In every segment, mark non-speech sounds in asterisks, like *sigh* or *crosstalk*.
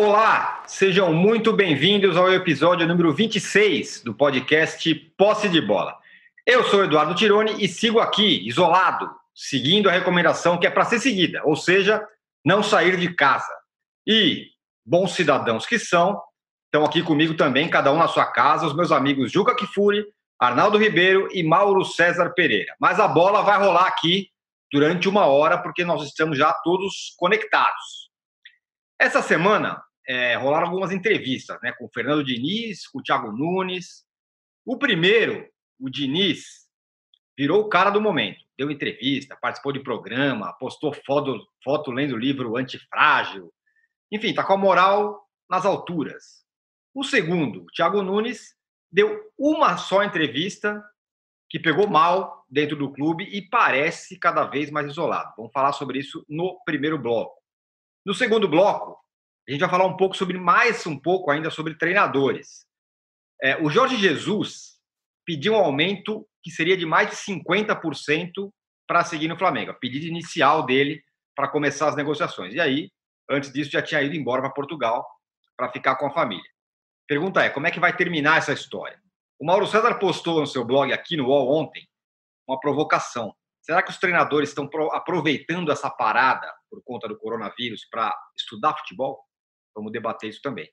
Olá, sejam muito bem-vindos ao episódio número 26 do podcast Posse de Bola. Eu sou Eduardo Tironi e sigo aqui, isolado, seguindo a recomendação que é para ser seguida, ou seja, não sair de casa. E, bons cidadãos que são, estão aqui comigo também, cada um na sua casa, os meus amigos Juca Kifuri, Arnaldo Ribeiro e Mauro César Pereira. Mas a bola vai rolar aqui durante uma hora, porque nós estamos já todos conectados. Essa semana é, rolaram algumas entrevistas né, com o Fernando Diniz, com o Thiago Nunes. O primeiro, o Diniz, virou o cara do momento. Deu entrevista, participou de programa, postou foto, foto lendo o livro Antifrágil. Enfim, está com a moral nas alturas. O segundo, o Thiago Nunes, deu uma só entrevista que pegou mal dentro do clube e parece cada vez mais isolado. Vamos falar sobre isso no primeiro bloco. No segundo bloco, a gente vai falar um pouco sobre mais um pouco ainda sobre treinadores. É, o Jorge Jesus pediu um aumento que seria de mais de 50% para seguir no Flamengo, a pedido inicial dele para começar as negociações. E aí, antes disso, já tinha ido embora para Portugal para ficar com a família. Pergunta é, como é que vai terminar essa história? O Mauro César postou no seu blog aqui no UOL ontem uma provocação. Será que os treinadores estão aproveitando essa parada por conta do coronavírus para estudar futebol? Vamos debater isso também.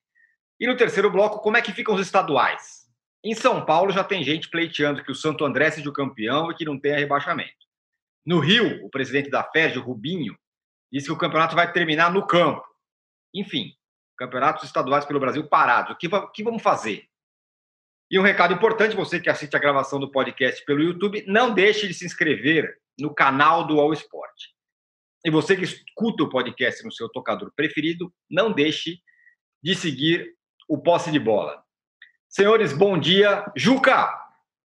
E no terceiro bloco, como é que ficam os estaduais? Em São Paulo já tem gente pleiteando que o Santo André seja o campeão e que não tenha rebaixamento. No Rio, o presidente da FED, Rubinho, disse que o campeonato vai terminar no campo. Enfim, campeonatos estaduais pelo Brasil parados. O que, que vamos fazer? E um recado importante, você que assiste a gravação do podcast pelo YouTube, não deixe de se inscrever no canal do All Sport. E você que escuta o podcast no seu tocador preferido, não deixe de seguir o posse de bola. Senhores, bom dia. Juca,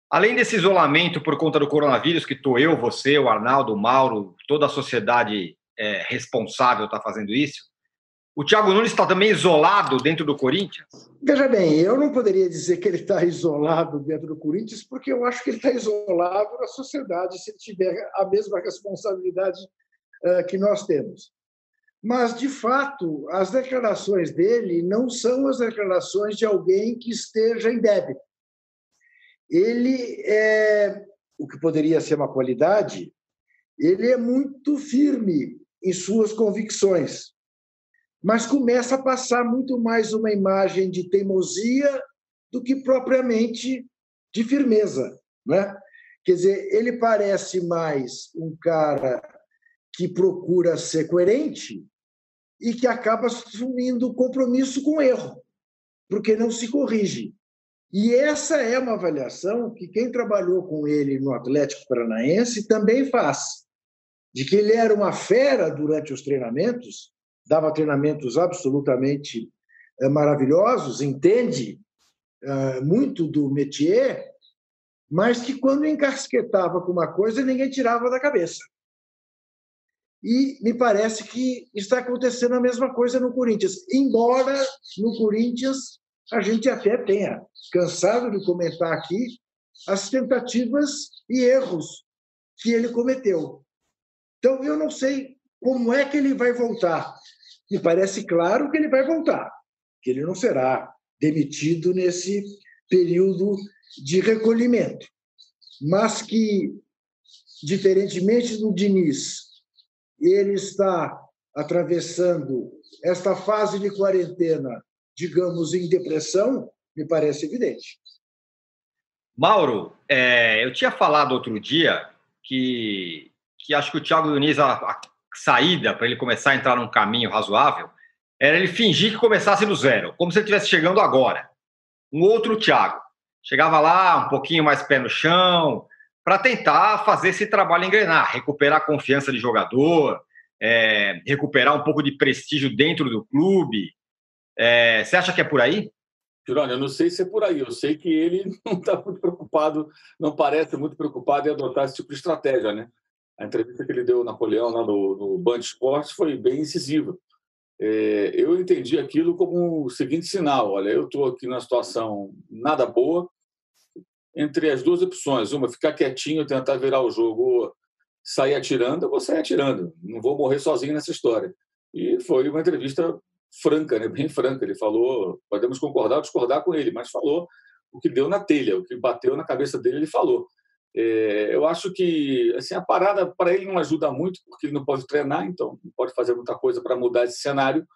além desse isolamento por conta do coronavírus, que estou eu, você, o Arnaldo, o Mauro, toda a sociedade é, responsável está fazendo isso, o Thiago Nunes está também isolado dentro do Corinthians? Veja bem, eu não poderia dizer que ele está isolado dentro do Corinthians, porque eu acho que ele está isolado na sociedade se ele tiver a mesma responsabilidade que nós temos. Mas, de fato, as declarações dele não são as declarações de alguém que esteja em débito. Ele é o que poderia ser uma qualidade, ele é muito firme em suas convicções mas começa a passar muito mais uma imagem de teimosia do que propriamente de firmeza. Né? Quer dizer, ele parece mais um cara que procura ser coerente e que acaba assumindo compromisso com erro, porque não se corrige. E essa é uma avaliação que quem trabalhou com ele no Atlético Paranaense também faz, de que ele era uma fera durante os treinamentos, dava treinamentos absolutamente eh, maravilhosos, entende eh, muito do métier, mas que quando encasquetava com uma coisa, ninguém tirava da cabeça. E me parece que está acontecendo a mesma coisa no Corinthians, embora no Corinthians a gente até tenha cansado de comentar aqui as tentativas e erros que ele cometeu. Então, eu não sei como é que ele vai voltar. Me parece claro que ele vai voltar, que ele não será demitido nesse período de recolhimento, mas que, diferentemente do Diniz, ele está atravessando esta fase de quarentena, digamos, em depressão, me parece evidente. Mauro, é, eu tinha falado outro dia que, que acho que o Thiago Diniz, a, saída para ele começar a entrar num caminho razoável era ele fingir que começasse do zero, como se ele estivesse chegando agora. Um outro Thiago. Chegava lá, um pouquinho mais pé no chão, para tentar fazer esse trabalho engrenar, recuperar a confiança de jogador, é, recuperar um pouco de prestígio dentro do clube. É, você acha que é por aí? Tirone, eu não sei se é por aí. Eu sei que ele *laughs* não está muito preocupado, não parece muito preocupado em adotar esse tipo de estratégia, né? A entrevista que ele deu ao Napoleão lá no, no Band Esportes foi bem incisiva. É, eu entendi aquilo como o seguinte sinal: olha, eu estou aqui numa situação nada boa, entre as duas opções, uma ficar quietinho, tentar virar o jogo, ou sair atirando, eu vou sair atirando, não vou morrer sozinho nessa história. E foi uma entrevista franca, né? bem franca. Ele falou, podemos concordar ou discordar com ele, mas falou o que deu na telha, o que bateu na cabeça dele, ele falou. É, eu acho que assim, a parada para ele não ajuda muito, porque ele não pode treinar, então não pode fazer muita coisa para mudar esse cenário.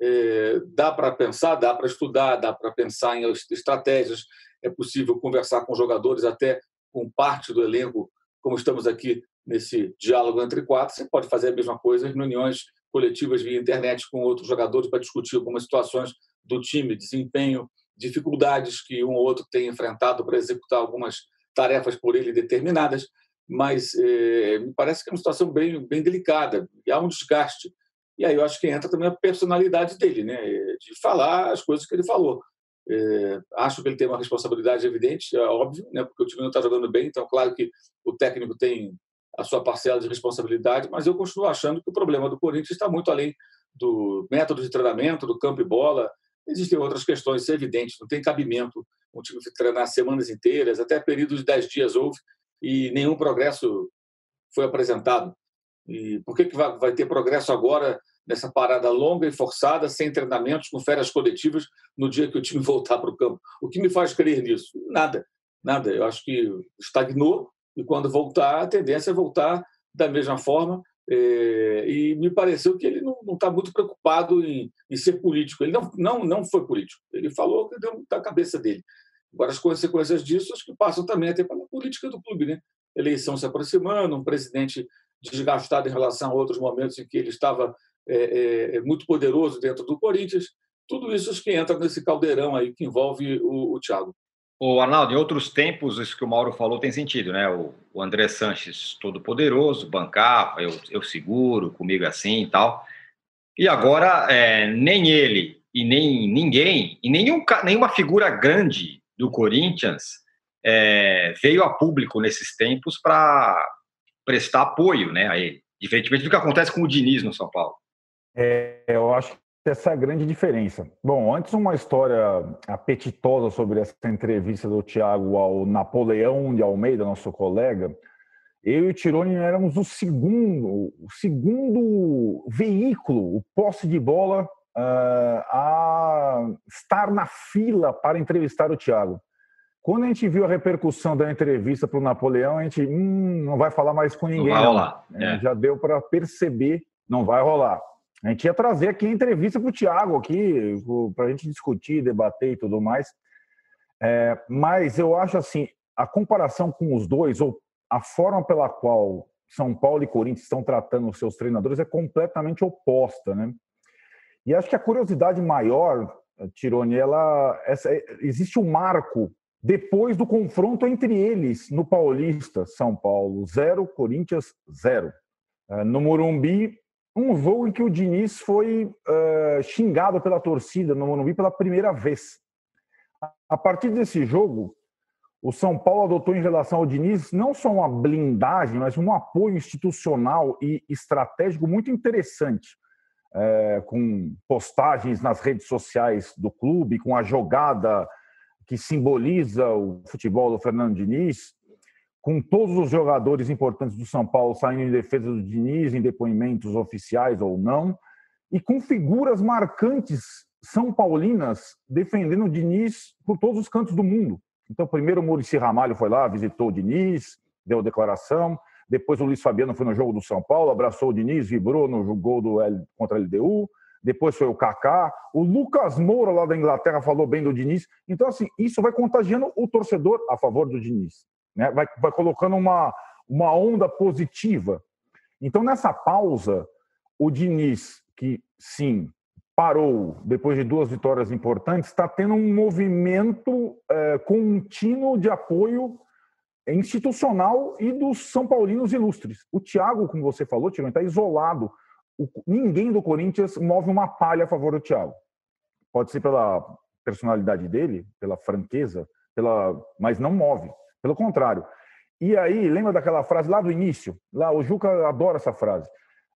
É, dá para pensar, dá para estudar, dá para pensar em estratégias. É possível conversar com jogadores, até com parte do elenco, como estamos aqui nesse diálogo entre quatro. Você pode fazer a mesma coisa em reuniões coletivas via internet com outros jogadores para discutir algumas situações do time, desempenho, dificuldades que um ou outro tem enfrentado para executar algumas tarefas por ele determinadas, mas é, me parece que é uma situação bem, bem delicada, e há um desgaste. E aí eu acho que entra também a personalidade dele, né, de falar as coisas que ele falou. É, acho que ele tem uma responsabilidade evidente, é óbvio, né, porque o time não está jogando bem, então, claro que o técnico tem a sua parcela de responsabilidade, mas eu continuo achando que o problema do Corinthians está muito além do método de treinamento, do campo e bola. Existem outras questões, isso é evidente, não tem cabimento um time treinar semanas inteiras, até períodos de 10 dias houve, e nenhum progresso foi apresentado. E por que, que vai, vai ter progresso agora nessa parada longa e forçada, sem treinamentos, com férias coletivas, no dia que o time *laughs* voltar para o campo? O que me faz crer nisso? Nada, nada. Eu acho que estagnou e quando voltar, a tendência é voltar da mesma forma. É, e me pareceu que ele não está muito preocupado em, em, ser político. Ele não, não, não foi político. Ele falou que deu da cabeça dele. Agora, as consequências disso acho que passam também até pela política do clube. Né? Eleição se aproximando, um presidente desgastado em relação a outros momentos em que ele estava é, é, é muito poderoso dentro do Corinthians. Tudo isso que entra nesse caldeirão aí que envolve o, o Thiago. O Arnaldo, em outros tempos, isso que o Mauro falou tem sentido, né? O, o André Sanches, todo poderoso, bancava, eu, eu seguro, comigo assim e tal. E agora, é, nem ele e nem ninguém, e nenhum, nenhuma figura grande do Corinthians é, veio a público nesses tempos para prestar apoio né, a ele. Diferentemente do que acontece com o Diniz no São Paulo. É, eu acho essa é a grande diferença. Bom, antes uma história apetitosa sobre essa entrevista do Tiago ao Napoleão de Almeida, nosso colega. Eu e o Tironi éramos o segundo, o segundo veículo, o posse de bola, uh, a estar na fila para entrevistar o Tiago. Quando a gente viu a repercussão da entrevista para o Napoleão, a gente hum, não vai falar mais com ninguém. Não vai rolar. É. Já deu para perceber, não vai rolar. A gente ia trazer aqui entrevista para o Tiago aqui, para a gente discutir, debater e tudo mais. É, mas eu acho assim, a comparação com os dois, ou a forma pela qual São Paulo e Corinthians estão tratando os seus treinadores é completamente oposta, né? E acho que a curiosidade maior, Tironi, ela, essa, existe um marco depois do confronto entre eles no Paulista, São Paulo 0, Corinthians 0. É, no Morumbi, um jogo em que o Diniz foi uh, xingado pela torcida no Morumbi pela primeira vez. A partir desse jogo, o São Paulo adotou em relação ao Diniz não só uma blindagem, mas um apoio institucional e estratégico muito interessante, é, com postagens nas redes sociais do clube, com a jogada que simboliza o futebol do Fernando Diniz, com todos os jogadores importantes do São Paulo saindo em defesa do Diniz, em depoimentos oficiais ou não, e com figuras marcantes são paulinas defendendo o Diniz por todos os cantos do mundo. Então, primeiro o Murici Ramalho foi lá, visitou o Diniz, deu declaração. Depois o Luiz Fabiano foi no jogo do São Paulo, abraçou o Diniz, vibrou no gol do L contra a LDU. Depois foi o Kaká. O Lucas Moura, lá da Inglaterra, falou bem do Diniz. Então, assim, isso vai contagiando o torcedor a favor do Diniz né? vai, vai colocando uma, uma onda positiva. Então, nessa pausa, o Diniz, que sim, parou depois de duas vitórias importantes, está tendo um movimento é, contínuo de apoio institucional e dos São Paulinos ilustres. O Thiago, como você falou, Thiago, está isolado. O, ninguém do Corinthians move uma palha a favor do Thiago. Pode ser pela personalidade dele, pela franqueza, pela, mas não move. Pelo contrário. E aí, lembra daquela frase lá do início? Lá, o Juca adora essa frase.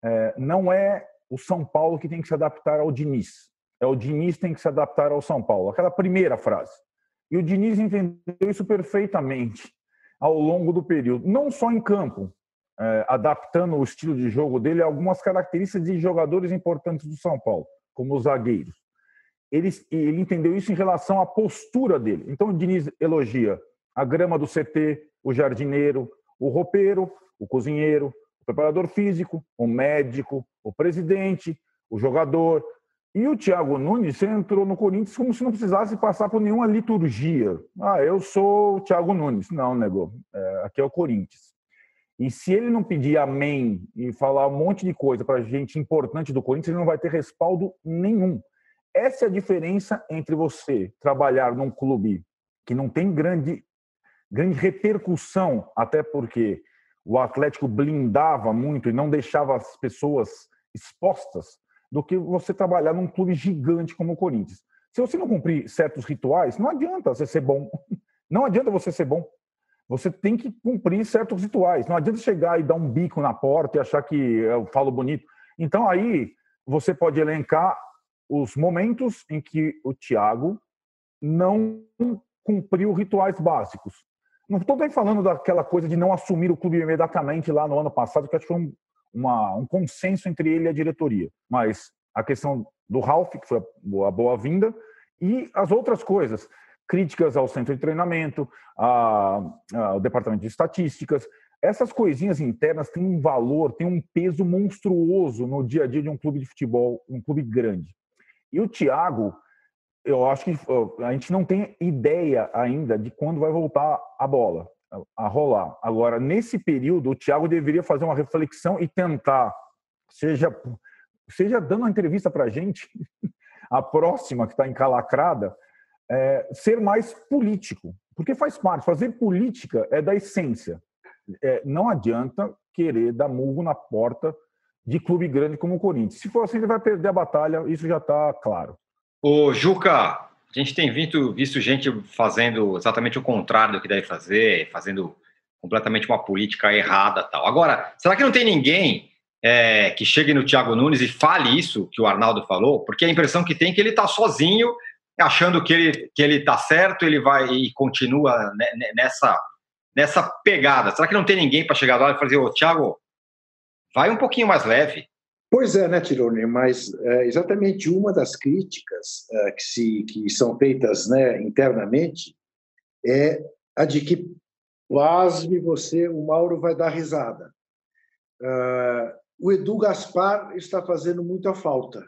É, não é o São Paulo que tem que se adaptar ao Diniz. É o Diniz que tem que se adaptar ao São Paulo. Aquela primeira frase. E o Diniz entendeu isso perfeitamente ao longo do período. Não só em campo, é, adaptando o estilo de jogo dele a algumas características de jogadores importantes do São Paulo, como zagueiros. Ele, ele entendeu isso em relação à postura dele. Então, o Diniz elogia a grama do CT, o jardineiro, o roupeiro, o cozinheiro, o preparador físico, o médico, o presidente, o jogador. E o Thiago Nunes entrou no Corinthians como se não precisasse passar por nenhuma liturgia. Ah, eu sou o Thiago Nunes. Não, negou. É, aqui é o Corinthians. E se ele não pedir amém e falar um monte de coisa para gente importante do Corinthians, ele não vai ter respaldo nenhum. Essa é a diferença entre você trabalhar num clube que não tem grande, grande repercussão, até porque o Atlético blindava muito e não deixava as pessoas expostas, do que você trabalhar num clube gigante como o Corinthians. Se você não cumprir certos rituais, não adianta você ser bom. *laughs* Não adianta você ser bom você tem que cumprir certos rituais. Não adianta chegar e dar um bico na porta e achar que eu falo bonito. Então aí você pode elencar os momentos em que o Tiago não cumpriu rituais básicos. Não estou nem falando daquela coisa de não assumir o clube imediatamente lá no ano passado, que acho que foi um, uma, um consenso entre ele e a diretoria. Mas a questão do Ralph, que foi a boa-vinda, e as outras coisas críticas ao centro de treinamento, ao departamento de estatísticas. Essas coisinhas internas têm um valor, têm um peso monstruoso no dia a dia de um clube de futebol, um clube grande. E o Thiago, eu acho que a gente não tem ideia ainda de quando vai voltar a bola a rolar. Agora, nesse período, o Thiago deveria fazer uma reflexão e tentar, seja, seja dando uma entrevista para a gente, *laughs* a próxima que está encalacrada, é, ser mais político, porque faz parte. Fazer política é da essência. É, não adianta querer dar murro na porta de clube grande como o Corinthians. Se for assim, ele vai perder a batalha, isso já está claro. Ô, Juca, a gente tem visto, visto gente fazendo exatamente o contrário do que deve fazer, fazendo completamente uma política errada tal. Agora, será que não tem ninguém é, que chegue no Thiago Nunes e fale isso que o Arnaldo falou? Porque a impressão que tem é que ele está sozinho achando que ele que ele está certo, ele vai e continua nessa nessa pegada. Será que não tem ninguém para chegar lá e fazer, ô Thiago, vai um pouquinho mais leve? Pois é, né, Tirone? Mas é, exatamente uma das críticas é, que, se, que são feitas né, internamente é a de que, pasme você, o Mauro vai dar risada. Uh, o Edu Gaspar está fazendo muita falta.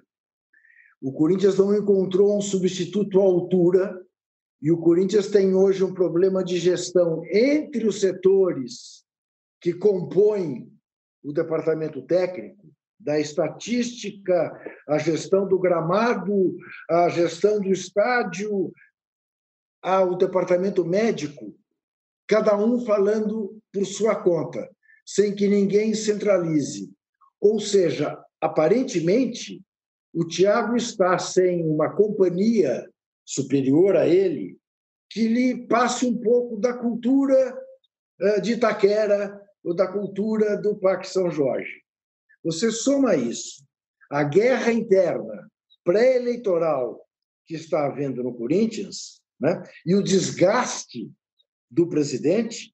O Corinthians não encontrou um substituto à altura e o Corinthians tem hoje um problema de gestão entre os setores que compõem o departamento técnico, da estatística, a gestão do gramado, a gestão do estádio, ao departamento médico, cada um falando por sua conta, sem que ninguém centralize. Ou seja, aparentemente, o Tiago está sem uma companhia superior a ele que lhe passe um pouco da cultura eh, de Itaquera ou da cultura do Parque São Jorge. Você soma isso, a guerra interna pré-eleitoral que está havendo no Corinthians, né? e o desgaste do presidente,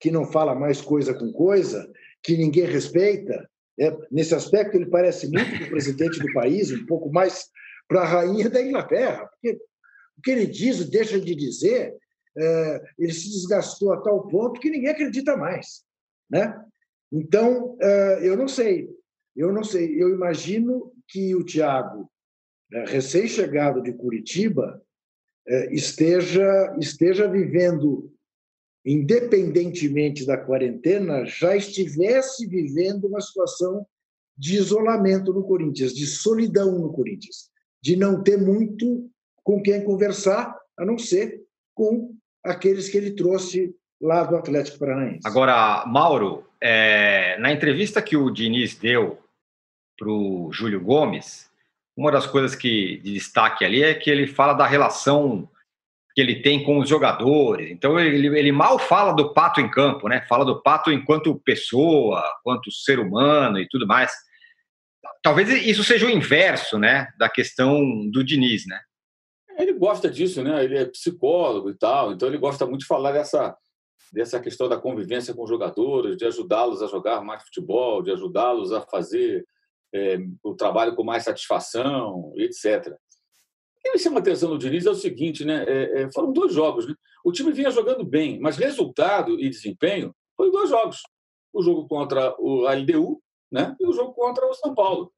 que não fala mais coisa com coisa, que ninguém respeita, é, nesse aspecto, ele parece muito o presidente do país, um pouco mais para a rainha da Inglaterra, porque o que ele diz, deixa de dizer, é, ele se desgastou a tal ponto que ninguém acredita mais. Né? Então, é, eu não sei, eu não sei, eu imagino que o Tiago, é, recém-chegado de Curitiba, é, esteja, esteja vivendo independentemente da quarentena, já estivesse vivendo uma situação de isolamento no Corinthians, de solidão no Corinthians, de não ter muito com quem conversar, a não ser com aqueles que ele trouxe lá do Atlético Paranaense. Agora, Mauro, é, na entrevista que o Diniz deu para o Júlio Gomes, uma das coisas que de destaque ali é que ele fala da relação que ele tem com os jogadores. Então ele, ele mal fala do Pato em campo, né? Fala do Pato enquanto pessoa, quanto ser humano e tudo mais. Talvez isso seja o inverso, né, da questão do Diniz, né? Ele gosta disso, né? Ele é psicólogo e tal, então ele gosta muito de falar dessa dessa questão da convivência com jogadores, de ajudá-los a jogar mais futebol, de ajudá-los a fazer é, o trabalho com mais satisfação, etc. O que me chama a atenção no Diniz é o seguinte, né? É, é, foram dois jogos. Né? O time vinha jogando bem, mas resultado e desempenho foi dois jogos. O jogo contra o LDU né? e o jogo contra o São Paulo.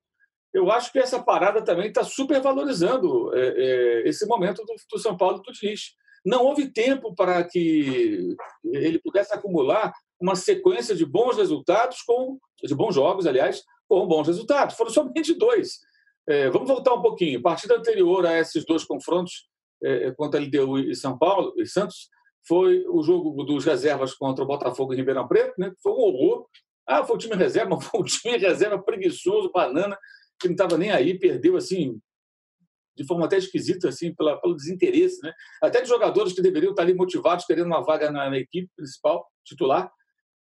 Eu acho que essa parada também está supervalorizando é, é, esse momento do, do São Paulo do Diniz. Não houve tempo para que ele pudesse acumular uma sequência de bons resultados, com de bons jogos, aliás, com bons resultados. Foram somente dois. É, vamos voltar um pouquinho. Partida anterior a esses dois confrontos é, contra a LDU e São Paulo e Santos foi o jogo dos reservas contra o Botafogo em Ribeirão Preto, né? Foi um horror. Ah, foi o time reserva, *laughs* foi um time reserva preguiçoso, banana, que não estava nem aí, perdeu assim de forma até esquisita, assim, pela, pelo desinteresse, né? Até de jogadores que deveriam estar ali motivados, querendo uma vaga na, na equipe principal, titular,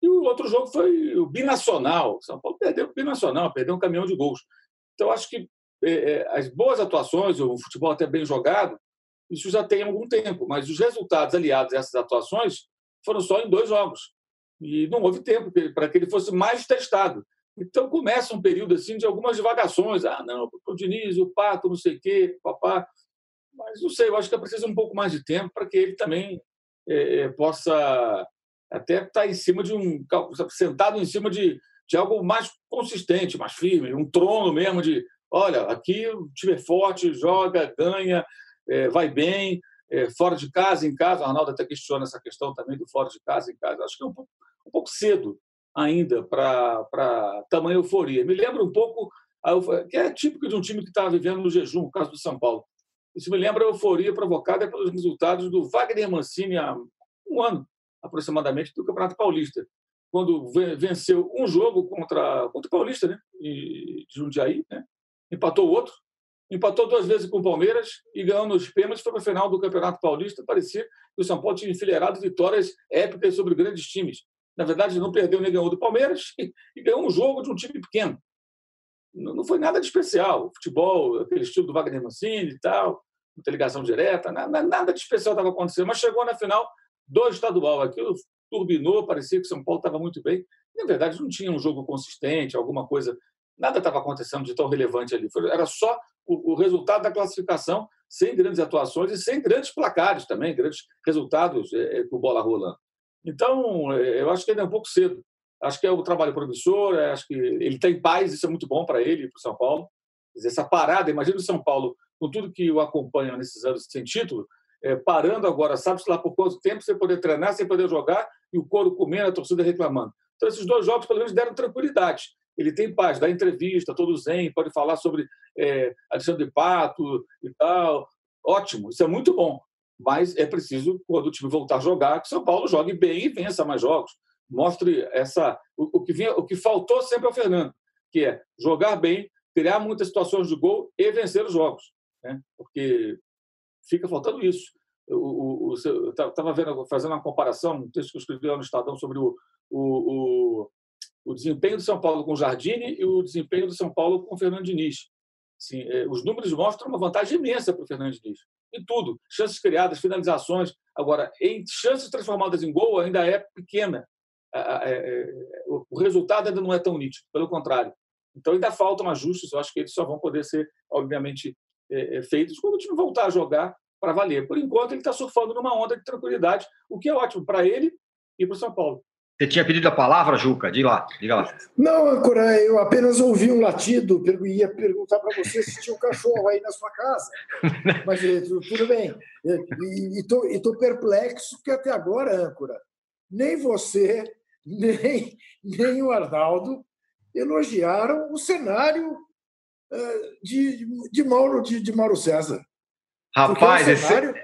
e o outro jogo foi o binacional. São Paulo perdeu o binacional, perdeu um caminhão de gols. Então, acho que é, é, as boas atuações, o futebol até bem jogado, isso já tem algum tempo, mas os resultados aliados a essas atuações foram só em dois jogos. E não houve tempo para que ele fosse mais testado. Então começa um período assim de algumas divagações. Ah, não, o Diniz, o Pato, não sei o quê, papá. Mas não sei, eu acho que preciso um pouco mais de tempo para que ele também é, é possa até estar tá em cima de um sentado em cima de, de algo mais consistente, mais firme, um trono mesmo de, olha, aqui o time é forte, joga, ganha, é, vai bem, é, fora de casa, em casa. O Arnaldo até questiona essa questão também do fora de casa, em casa. Acho que é um pouco, um pouco cedo ainda para tamanha euforia. Me lembra um pouco que é típico de um time que está vivendo no jejum, no caso do São Paulo. Isso me lembra a euforia provocada pelos resultados do Wagner Mancini há um ano aproximadamente, do Campeonato Paulista, quando venceu um jogo contra, contra o Paulista, né? de Jundiaí, né? empatou outro, empatou duas vezes com o Palmeiras e ganhou nos pênaltis, foi para a final do Campeonato Paulista. Parecia que o São Paulo tinha enfileirado vitórias épicas sobre grandes times. Na verdade, não perdeu nem ganhou do Palmeiras *laughs* e, ganhou um jogo de um time pequeno. Não, foi nada de especial. Futebol, aquele estilo do Wagner Mancini e tal, muita ligação direta, nada, de especial estava acontecendo. Mas chegou na final do estadual. Aquilo turbinou, parecia que o São Paulo estava muito bem. Na verdade, não tinha um jogo consistente, alguma coisa. Nada estava acontecendo de tão relevante ali. Era só o, resultado da classificação, sem grandes atuações e sem grandes placares também, grandes resultados com bola rolando. Então, é, eu acho que ainda é um pouco cedo. Acho que é o trabalho promissor, é, acho que ele tem paz, isso é muito bom para ele e para o São Paulo. Dizer, essa parada, imagina o São Paulo, com tudo que o acompanha nesses anos sem título, é, parando agora, sabe-se lá por quanto tempo, sem poder treinar, sem poder jogar, e o couro comendo, a torcida reclamando. Então, esses dois jogos, pelo menos, deram tranquilidade. Ele tem paz, dá entrevista, todo zen, pode falar sobre é, Alexandre Pato e tal. Ótimo, isso é muito bom. Mas é preciso, quando o time voltar a jogar, que São Paulo jogue bem e vença mais jogos. Mostre essa. O, o que, vinha, o que faltou sempre ao Fernando, que é jogar bem, criar muitas situações de gol e vencer os jogos. Né? Porque fica faltando isso. O, o, eu estava fazendo uma comparação, um texto que eu escrevi lá no Estadão sobre o, o, o, desempenho do São Paulo com o Jardine e o desempenho do São Paulo com o Fernando Diniz. Assim, é, os números mostram uma vantagem imensa para o Fernando Diniz. Em tudo. Chances criadas, finalizações. Agora, em chances transformadas em gol ainda é pequena. É, é, o resultado ainda não é tão nítido, pelo contrário. Então ainda faltam ajustes, eu acho que eles só vão poder ser, obviamente, é, feitos quando o time voltar a jogar para valer. Por enquanto, ele está surfando numa onda de tranquilidade, o que é ótimo para ele e para o São Paulo. Você tinha pedido a palavra, Juca? Diga lá, diga lá. Não, Ancora, eu apenas ouvi um latido, ia perguntar para você se tinha um cachorro aí na sua casa. *laughs* Mas tudo bem. E estou perplexo, porque até agora, Âncora, nem você, *laughs* nem, nem o Arnaldo elogiaram o cenário de, de, Mauro, de, de Mauro César. Rapaz, cenário,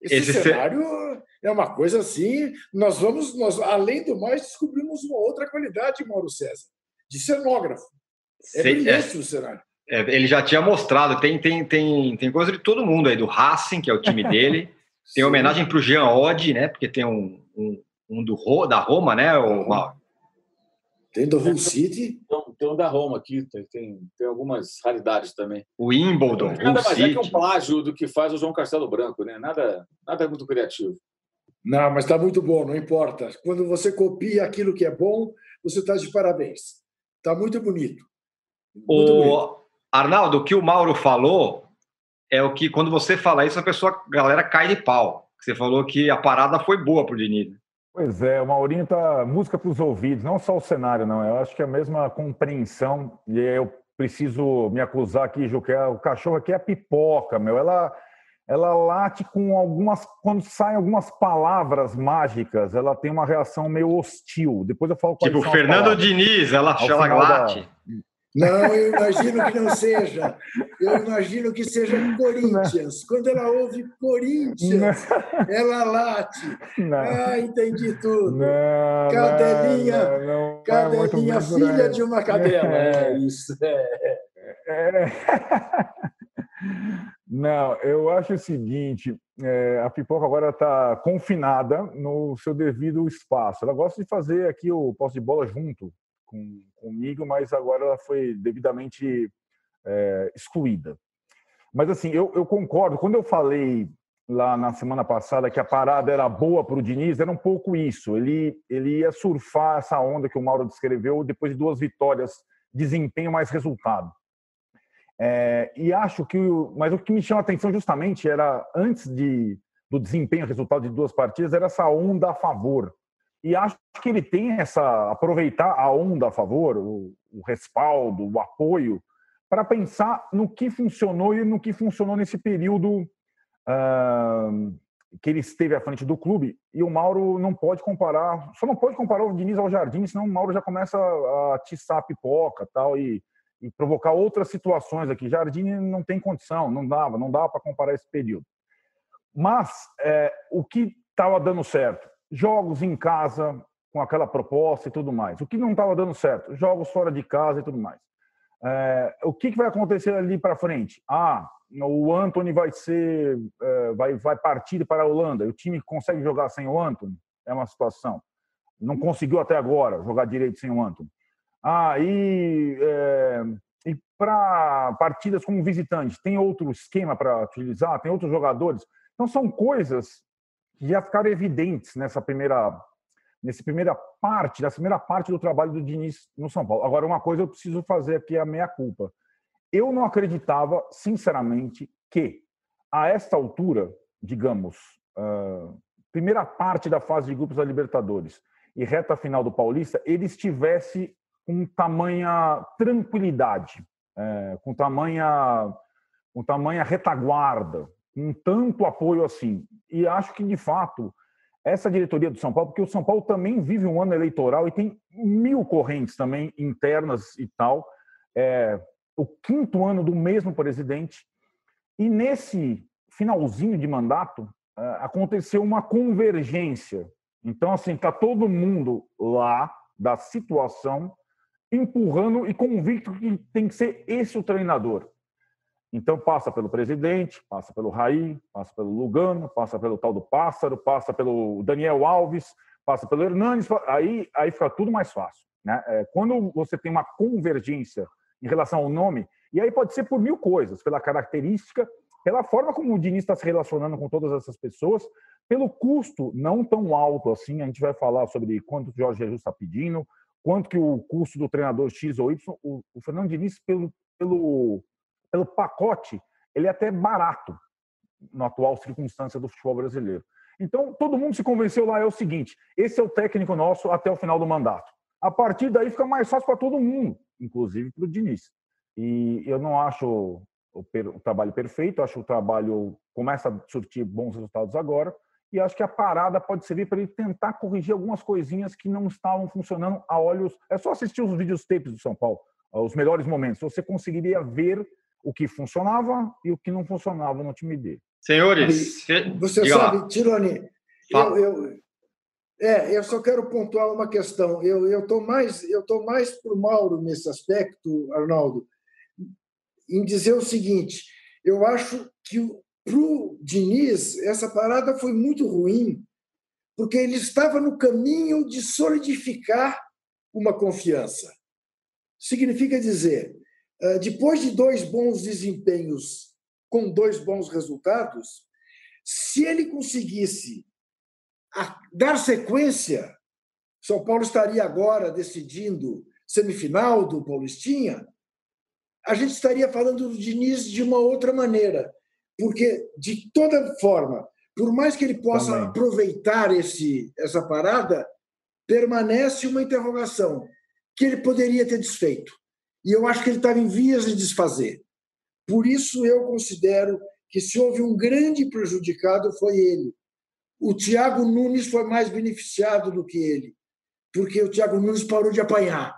esse, esse, cenário é uma coisa assim. Nós vamos, nós, além do mais, descobrimos uma outra qualidade de Mauro César, de cenógrafo. É Sei, brilhante é, o cenário. É, ele já tinha mostrado, tem, tem, tem, tem coisa de todo mundo aí, do Racing, que é o time *laughs* dele. tem homenagem para o Jean Oddi, né? Porque tem um, um, um do, da Roma, né? O, tem do Hull City. Tem, tem um da Roma aqui, tem, tem, tem algumas raridades também. O Wimbledon, Nada mais City. é que um plágio do que faz o João Castelo Branco, né? Nada, nada muito criativo. Não, mas está muito bom, não importa. Quando você copia aquilo que é bom, você está de parabéns. Está muito bonito. o Arnaldo, o que o Mauro falou é o que, quando você fala isso, a pessoa, a galera cai de pau. Você falou que a parada foi boa pro Diniz. Pois é, o Maurinho tá música para os ouvidos, não só o cenário, não. Eu acho que é a mesma compreensão. E eu preciso me acusar aqui, Ju, que é, o cachorro aqui é pipoca, meu. Ela, ela late com algumas. Quando saem algumas palavras mágicas, ela tem uma reação meio hostil. Depois eu falo Tipo, Fernando Diniz, ela, ela late. Da, não, eu imagino que não seja. Eu imagino que seja Corinthians. Quando ela ouve Corinthians, ela late. Não. Ah, entendi tudo. Não, cadelinha, não, não, cadelinha, filha de uma cadela. É, é isso. É. É. *laughs* Não, eu acho o seguinte: é, a pipoca agora está confinada no seu devido espaço. Ela gosta de fazer aqui o posse de bola junto com, comigo, mas agora ela foi devidamente é, excluída. Mas assim, eu, eu concordo. Quando eu falei lá na semana passada que a parada era boa para o Diniz, era um pouco isso. Ele, ele ia surfar essa onda que o Mauro descreveu depois de duas vitórias, desempenho mais resultado. É, e acho que, mas o que me chama a atenção justamente era antes de, do desempenho, resultado de duas partidas, era essa onda a favor. E acho que ele tem essa aproveitar a onda a favor, o, o respaldo, o apoio, para pensar no que funcionou e no que funcionou nesse período uh, que ele esteve à frente do clube. E o Mauro não pode comparar, só não pode comparar o Diniz ao Jardim, senão o Mauro já começa a atiçar a pipoca tal, e, e provocar outras situações aqui. Jardim não tem condição, não dava, não dava para comparar esse período. Mas é, o que estava dando certo? jogos em casa com aquela proposta e tudo mais. O que não estava dando certo? Jogos fora de casa e tudo mais. É, o que, que, vai acontecer ali para frente? Ah, o Anthony vai ser, é, vai, vai partir para a Holanda. O time consegue jogar sem o Anthony? É uma situação. Não conseguiu até agora jogar direito sem o Anthony. Ah, e, é, e para partidas como visitante, tem outro esquema para utilizar? Tem outros jogadores? Então, são coisas que já ficaram evidentes nessa primeira nessa primeira parte, nessa primeira parte do trabalho do Diniz no São Paulo. Agora, uma coisa eu preciso fazer aqui a meia culpa. Eu não acreditava, sinceramente, que a esta altura, digamos, uh, primeira parte da fase de grupos da Libertadores e reta final do Paulista, ele estivesse com tamanha tranquilidade, é, com tamanha com tamanha retaguarda, com tanto apoio assim. E acho que, de fato, essa diretoria do São Paulo, porque o São Paulo também vive um ano eleitoral e tem mil correntes também internas e tal, é, o quinto ano do mesmo presidente, e nesse finalzinho de mandato é, aconteceu uma convergência. Então, assim, está todo mundo lá da situação empurrando e convicto que tem que ser esse o treinador. Então passa pelo presidente, passa pelo Raí, passa pelo Lugano, passa pelo tal do Pássaro, passa pelo Daniel Alves, passa pelo Hernanes, aí, aí fica tudo mais fácil. Né? É, quando você tem uma convergência em relação ao nome, e aí pode ser por mil coisas, pela característica, pela forma como o Diniz está se relacionando com todas essas pessoas, pelo custo não tão alto assim, a gente vai falar sobre quanto o Jorge Jesus está pedindo, quanto que o custo do treinador X ou Y, o, o Fernando Diniz, pelo, pelo pelo pacote, ele é até barato na atual circunstância do futebol brasileiro. Então, todo mundo se convenceu lá, é o seguinte, esse é o técnico nosso até o final do mandato. A partir daí fica mais fácil para todo mundo, inclusive para o Diniz. E eu não acho o, o, trabalho perfeito, acho que o trabalho começa a surtir bons resultados agora, e acho que a parada pode servir para ele tentar corrigir algumas coisinhas que não estavam funcionando a olhos... É só assistir os vídeos tapes do São Paulo, os melhores momentos. Você conseguiria ver o que funcionava e o que não funcionava no time dele. Senhores, você sabe, Tironi, eu, eu, é, eu só quero pontuar uma questão. Eu estou mais eu tô mais para o Mauro nesse aspecto, Arnaldo, em dizer o seguinte: eu acho que para o Diniz essa parada foi muito ruim, porque ele estava no caminho de solidificar uma confiança. Significa dizer, eh, depois de dois bons desempenhos com dois bons resultados, se ele conseguisse dar sequência, São Paulo estaria agora decidindo semifinal do Paulistinha, a gente estaria falando do Diniz de uma outra maneira. Porque, de toda forma, por mais que ele possa Também. aproveitar esse, essa parada, permanece uma interrogação que ele poderia ter desfeito. E eu acho que ele estava em vias de desfazer. Por isso, eu considero que se houve um grande prejudicado, foi ele. O Thiago Nunes foi mais beneficiado do que ele, porque o Thiago Nunes parou de apanhar.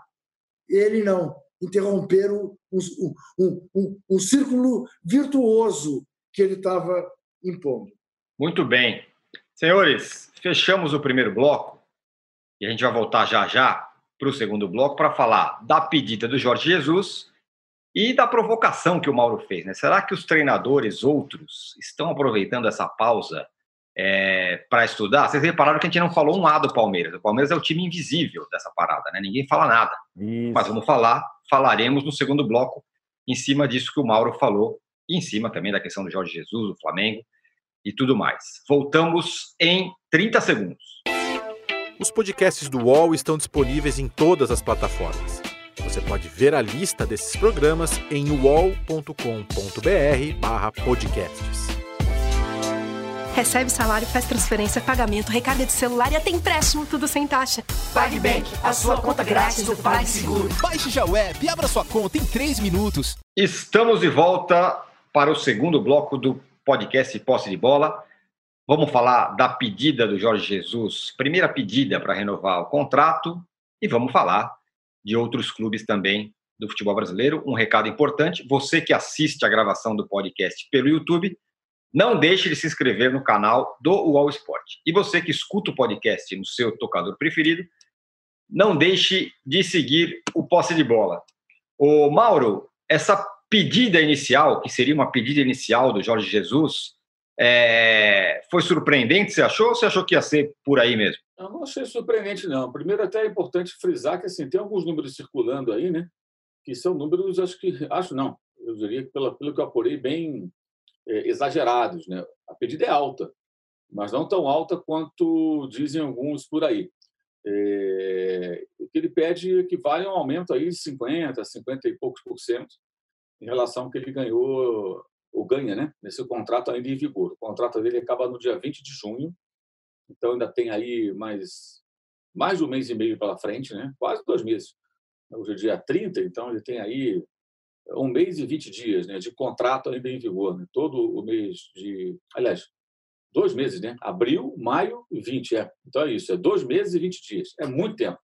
Ele não. Interromperam um, um, um, um círculo virtuoso que ele estava impondo. Muito bem. Senhores, fechamos o primeiro bloco e a gente vai voltar já já para o segundo bloco para falar da pedida do Jorge Jesus e da provocação que o Mauro fez. Né? Será que os treinadores outros estão aproveitando essa pausa é, para estudar? Vocês repararam que a gente não falou um A do Palmeiras. O Palmeiras é o time invisível dessa parada, né? ninguém fala nada. Isso. Mas vamos falar, falaremos no segundo bloco em cima disso que o Mauro falou e em cima também da questão do Jorge Jesus, do Flamengo e tudo mais. Voltamos em 30 segundos. Os podcasts do UOL estão disponíveis em todas as plataformas. Você pode ver a lista desses programas em uol.com.br/podcasts. Recebe salário, faz transferência, pagamento, recarga de celular e até empréstimo, tudo sem taxa. PagBank, a sua conta grátis do PagSeguro. Baixe já o app e abra sua conta em 3 minutos. Estamos de volta para o segundo bloco do podcast Posse de Bola. Vamos falar da pedida do Jorge Jesus, primeira pedida para renovar o contrato, e vamos falar de outros clubes também do futebol brasileiro. Um recado importante: você que assiste a gravação do podcast pelo YouTube, não deixe de se inscrever no canal do UOL Sport. E você que escuta o podcast no seu tocador preferido, não deixe de seguir o Posse de Bola. O Mauro, essa pedida inicial, que seria uma pedida inicial do Jorge Jesus, é, foi surpreendente, você achou, ou você achou que ia ser por aí mesmo? Eu não achei surpreendente, não. Primeiro, até é importante frisar que assim, tem alguns números circulando aí, né? Que são números, acho que. Acho não, eu diria que pelo, pelo que eu apurei, bem é, exagerados. Né? A pedida é alta, mas não tão alta quanto dizem alguns por aí. É, o que ele pede equivale a um aumento aí de 50%, 50 e poucos por cento em relação ao que ele ganhou, ou ganha, né, nesse contrato ainda em vigor. O contrato dele acaba no dia 20 de junho, então ainda tem aí mais, mais um mês e meio pela frente, né, quase dois meses. Hoje é dia 30, então ele tem aí um mês e 20 dias né, de contrato ainda em vigor. Né, todo o mês de. Aliás, dois meses, né? Abril, maio e 20. É. Então é isso, é dois meses e 20 dias. É muito tempo.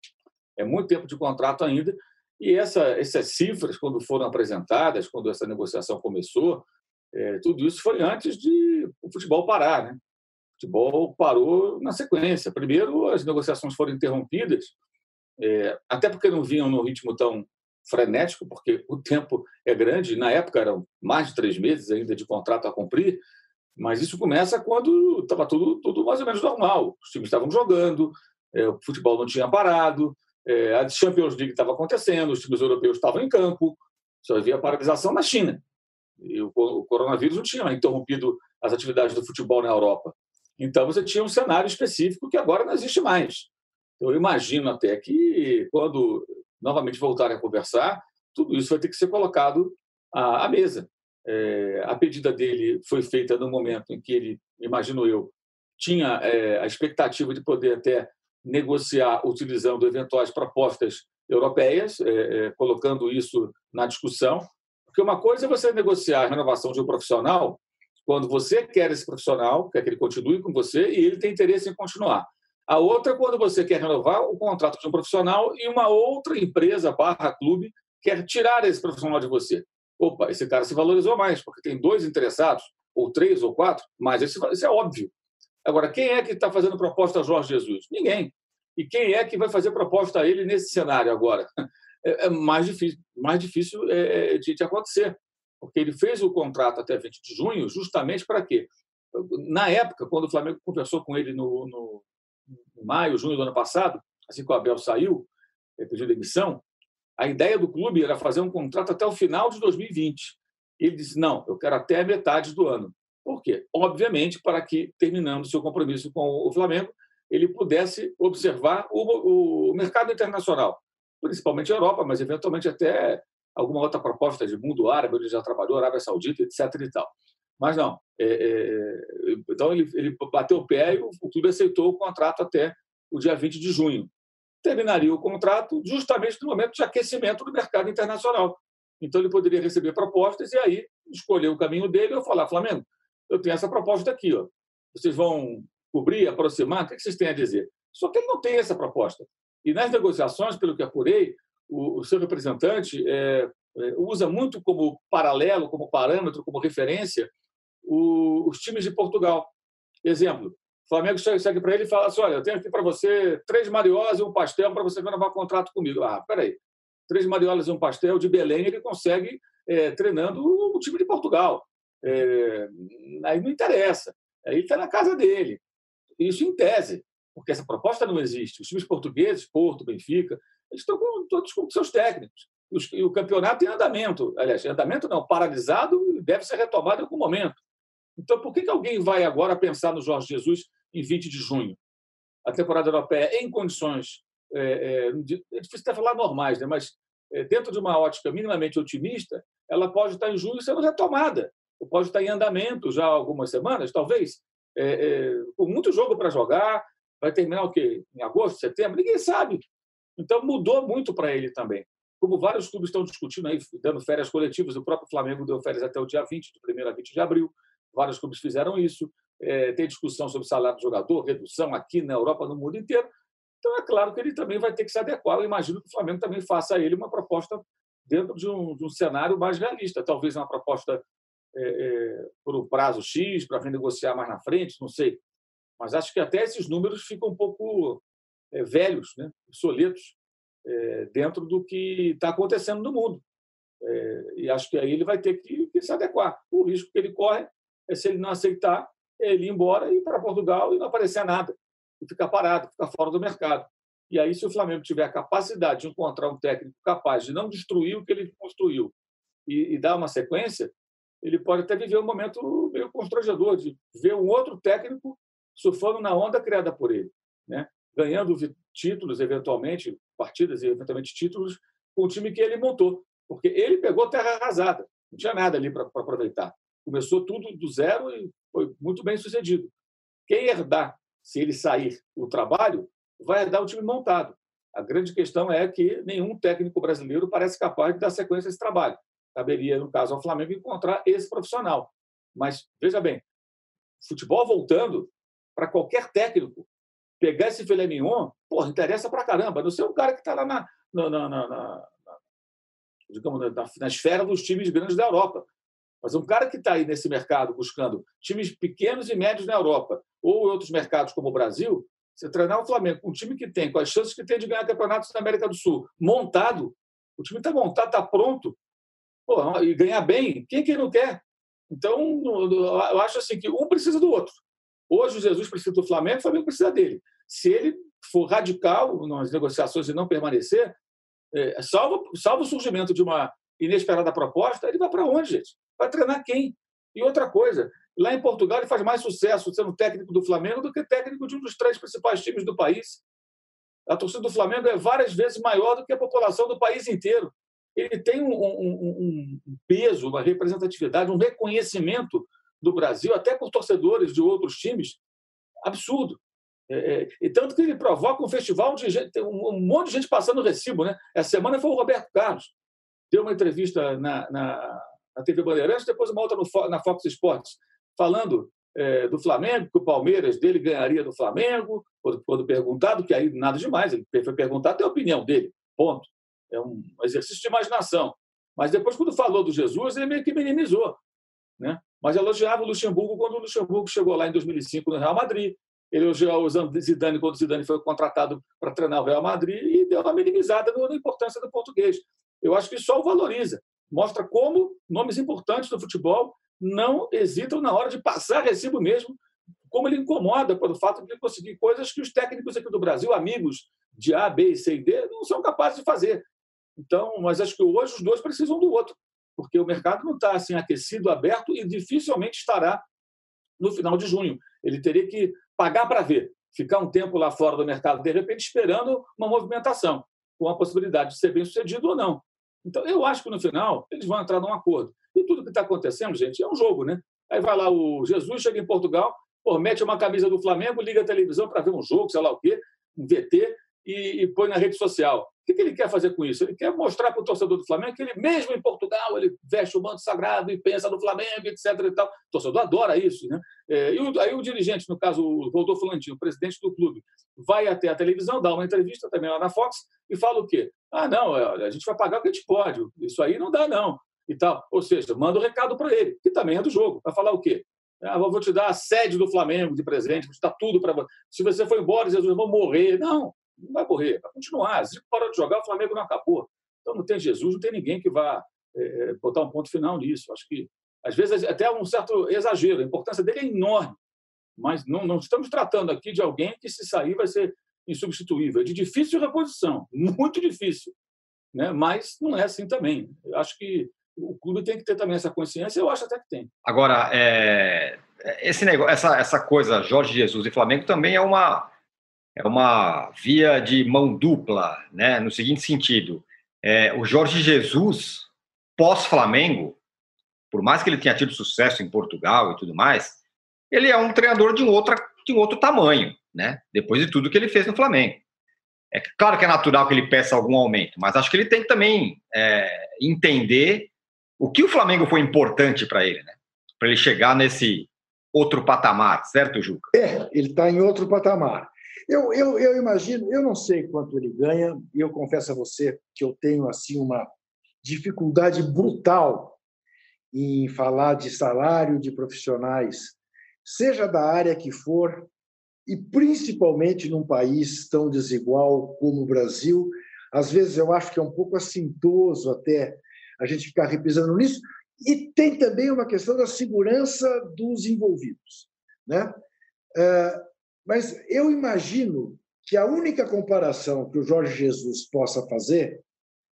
É muito tempo de contrato ainda. E essa, essas cifras, quando foram apresentadas, quando essa negociação começou, é, tudo isso foi antes de o futebol parar. Né? O futebol parou na sequência. Primeiro, as negociações foram interrompidas, é, até porque não vinham no ritmo tão frenético, porque o tempo é grande. Na época eram mais de três meses ainda de contrato a cumprir, mas isso começa quando estava tudo, tudo mais ou menos normal. Os times estavam jogando, é, o futebol não tinha parado, é, a Champions League estava acontecendo, os times europeus estavam em campo, só havia paralisação na China. E o, o coronavírus não tinha interrompido as atividades do futebol na Europa. Então você tinha um cenário específico que agora não existe mais. Eu imagino até que quando novamente voltarem a conversar, tudo isso vai ter que ser colocado à, à mesa. É, a pedida dele foi feita no momento em que ele, imagino eu, tinha é, a expectativa de poder até negociar utilizando eventuais propostas europeias, é, é, colocando isso na discussão. Porque uma coisa é você negociar a renovação de um profissional quando você quer esse profissional, quer que ele continue com você e ele tem interesse em continuar. A outra é quando você quer renovar o contrato de um profissional e uma outra empresa barra clube quer tirar esse profissional de você. Opa, esse cara se valorizou mais, porque tem dois interessados, ou três ou quatro, mas isso é óbvio. Agora, quem é que está fazendo proposta a Jorge Jesus? Ninguém. E quem é que vai fazer proposta a ele nesse cenário agora? *laughs* É, é mais difícil, mais difícil é, é, de, de acontecer, porque ele fez o contrato até 20 de junho justamente para quê? Na época, quando o Flamengo conversou com ele no, no em maio, junho do ano passado, assim que o Abel saiu, pediu demissão, a ideia do clube era fazer um contrato até o final de 2020. Ele disse: não, eu quero até a metade do ano. Por quê? Obviamente, para que, terminando seu compromisso com o Flamengo, ele pudesse observar o, o mercado internacional, principalmente a Europa, mas eventualmente até alguma outra proposta de mundo árabe, ele já trabalhou, Arábia Saudita, etc. e tal. Mas não. É, é, então ele, ele bateu o pé e o, o clube aceitou o contrato até o dia 20 de junho. Terminaria o contrato justamente no momento de aquecimento do mercado internacional. Então ele poderia receber propostas e aí escolher o caminho dele ou falar: Flamengo, eu tenho essa proposta aqui, ó. vocês vão cobrir, aproximar, o que vocês têm a dizer? Só que ele não tem essa proposta. E nas negociações, pelo que apurei, o, o seu representante é, é, usa muito como paralelo, como parâmetro, como referência, o, os times de Portugal. Exemplo, o Flamengo chega para ele e fala assim: olha, eu tenho aqui para você três mariolas e um pastel para você renovar contrato comigo. Ah, peraí. Três mariolas e um pastel de Belém ele consegue é, treinando o time de Portugal. É, aí não interessa. Aí está na casa dele. Isso em tese porque essa proposta não existe. Os times portugueses, Porto, Benfica, eles estão com, todos com seus técnicos. E o campeonato em andamento. Aliás, em andamento não, paralisado deve ser retomado em algum momento. Então, por que, que alguém vai agora pensar no Jorge Jesus em 20 de junho? A temporada europeia em condições, é, é, é difícil até falar normais, né? mas é, dentro de uma ótica minimamente otimista, ela pode estar em junho sendo retomada, pode estar em andamento já há algumas semanas, talvez, é, é, com muito jogo para jogar, Vai terminar o quê? Em agosto, setembro? Ninguém sabe. Então mudou muito para ele também. Como vários clubes estão discutindo aí, dando férias coletivas, o próprio Flamengo deu férias até o dia 20, do 1 a 20 de abril. Vários clubes fizeram isso. É, tem discussão sobre salário do jogador, redução aqui na Europa, no mundo inteiro. Então é claro que ele também vai ter que se adequar. Eu imagino que o Flamengo também faça a ele uma proposta dentro de um, de um cenário mais realista. Talvez uma proposta é, é, por um prazo X, para renegociar mais na frente, não sei. Mas acho que até esses números ficam um pouco é, velhos, né? soletos, é, dentro do que está acontecendo no mundo. É, e acho que aí ele vai ter que, que, se adequar. O risco que ele corre é se ele não aceitar, é ele ir embora e ir para Portugal e não aparecer nada, e ficar parado, ficar fora do mercado. E aí, se o Flamengo tiver a capacidade de encontrar um técnico capaz de não destruir o que ele construiu e, e dar uma sequência, ele pode até viver um momento meio constrangedor de ver um outro técnico surfando na onda criada por ele, né? ganhando títulos, eventualmente, partidas e eventualmente títulos, com o time que ele montou. Porque ele pegou terra arrasada, não tinha nada ali para aproveitar. Começou tudo do zero e foi muito bem sucedido. Quem herdar, se ele sair o trabalho, vai herdar o time montado. A grande questão é que nenhum técnico brasileiro parece capaz de dar sequência a esse trabalho. Caberia, no caso, ao Flamengo encontrar esse profissional. Mas, veja bem, futebol voltando para qualquer técnico pegar esse filé mignon, porra, interessa para caramba. Não ser um cara que está lá na, na, na, na, digamos, na esfera dos times grandes da Europa. Mas um cara que está aí nesse mercado buscando times pequenos e médios na Europa ou outros mercados como o Brasil, você treinar o Flamengo com um time que tem, com as chances que tem de ganhar campeonatos na América do Sul, montado, o time está montado, está pronto, e ganhar bem, quem que não quer? Então, eu acho assim que um precisa do outro. Hoje o Jesus precisa do Flamengo, o Flamengo precisa dele. Se ele for radical nas negociações e não permanecer, é, salvo, salvo o surgimento de uma inesperada proposta, ele vai para onde, gente? Vai treinar quem? E outra coisa, lá em Portugal ele faz mais sucesso sendo técnico do Flamengo do que técnico de um dos três principais times do país. A torcida do Flamengo é várias vezes maior do que a população do país inteiro. Ele tem um, um, um peso, uma representatividade, um reconhecimento do Brasil, até por torcedores de outros times, absurdo. É, é, e tanto que ele provoca um festival de gente, um, monte de gente passando o recibo. Né? Essa semana foi o Roberto Carlos. Deu uma entrevista na, na, na TV Bandeirantes, depois uma outra no, na Fox Sports, falando é, do Flamengo, que o Palmeiras dele ganharia do Flamengo, quando, quando perguntado, que aí nada demais, ele foi perguntado, tem a opinião dele, ponto. É um exercício de imaginação. Mas depois, quando falou do Jesus, ele meio que minimizou. Né? Mas elogiava o Luxemburgo quando o Luxemburgo chegou lá em 2005 no Real Madrid. Ele elogiou o Zidane quando o Zidane foi contratado para treinar o Real Madrid e deu uma minimizada na importância do português. Eu acho que só o valoriza. Mostra como nomes importantes do futebol não hesitam na hora de passar recibo mesmo, como ele incomoda pelo fato de conseguir coisas que os técnicos aqui do Brasil, amigos de A, B, C e D, não são capazes de fazer. Então, mas acho que hoje os dois precisam do outro porque o mercado não está assim aquecido, aberto e dificilmente estará no final de junho. Ele teria que pagar para ver, ficar um tempo lá fora do mercado, de repente esperando uma movimentação, com a possibilidade de ser bem sucedido ou não. Então, eu acho que no final eles vão entrar num acordo. E tudo que está acontecendo, gente, é um jogo, né? Aí vai lá o Jesus, chega em Portugal, pô, mete uma camisa do Flamengo, liga a televisão para ver um jogo, sei lá o quê, um VT, e, e põe na rede social. O que, que ele quer fazer com isso? Ele quer mostrar para o torcedor do Flamengo que ele, mesmo em Portugal, ele veste o manto sagrado e pensa no Flamengo, etc. E tal. O torcedor adora isso. Né? É, e o, aí o dirigente, no caso, o Rodolfo Lantinho, o presidente do clube, vai até a televisão, dá uma entrevista também lá na Fox e fala o quê? Ah, não, é, a gente vai pagar o que a gente pode. Isso aí não dá, não. E tal. Ou seja, manda o um recado para ele, que também é do jogo. Vai falar o quê? Ah, vou te dar a sede do Flamengo de presente, vou te dar tudo para você. Se você for embora, Jesus, vão morrer. Não, não vai morrer, vai continuar. Se parar de jogar, o Flamengo não acabou. Então não tem Jesus, não tem ninguém que vá é, botar um ponto final nisso. Acho que, às vezes, até um certo exagero. A importância dele é enorme. Mas não, não estamos tratando aqui de alguém que, se sair, vai ser insubstituível. É de difícil reposição, muito difícil. Né? Mas não é assim também. Eu acho que o clube tem que ter também essa consciência, eu acho até que tem. Agora, é, esse negócio, essa, essa coisa Jorge Jesus e Flamengo também é uma, é uma via de mão dupla, né? no seguinte sentido. É, o Jorge Jesus, pós-Flamengo, por mais que ele tenha tido sucesso em Portugal e tudo mais, ele é um treinador de um outro, de um outro tamanho, né? depois de tudo que ele fez no Flamengo. É claro que é natural que ele peça algum aumento, mas acho que ele tem que também é, entender o que o Flamengo foi importante para ele, né? Para ele chegar nesse outro patamar, certo, Juca? É, ele está em outro patamar. Eu, eu, eu imagino, eu não sei quanto ele ganha, e eu confesso a você que eu tenho assim uma dificuldade brutal em falar de salário de profissionais, seja da área que for, e principalmente num país tão desigual como o Brasil. Às vezes eu acho que é um pouco assintoso até a gente ficar repisando nisso. E tem também uma questão da segurança dos envolvidos. Né? Mas eu imagino que a única comparação que o Jorge Jesus possa fazer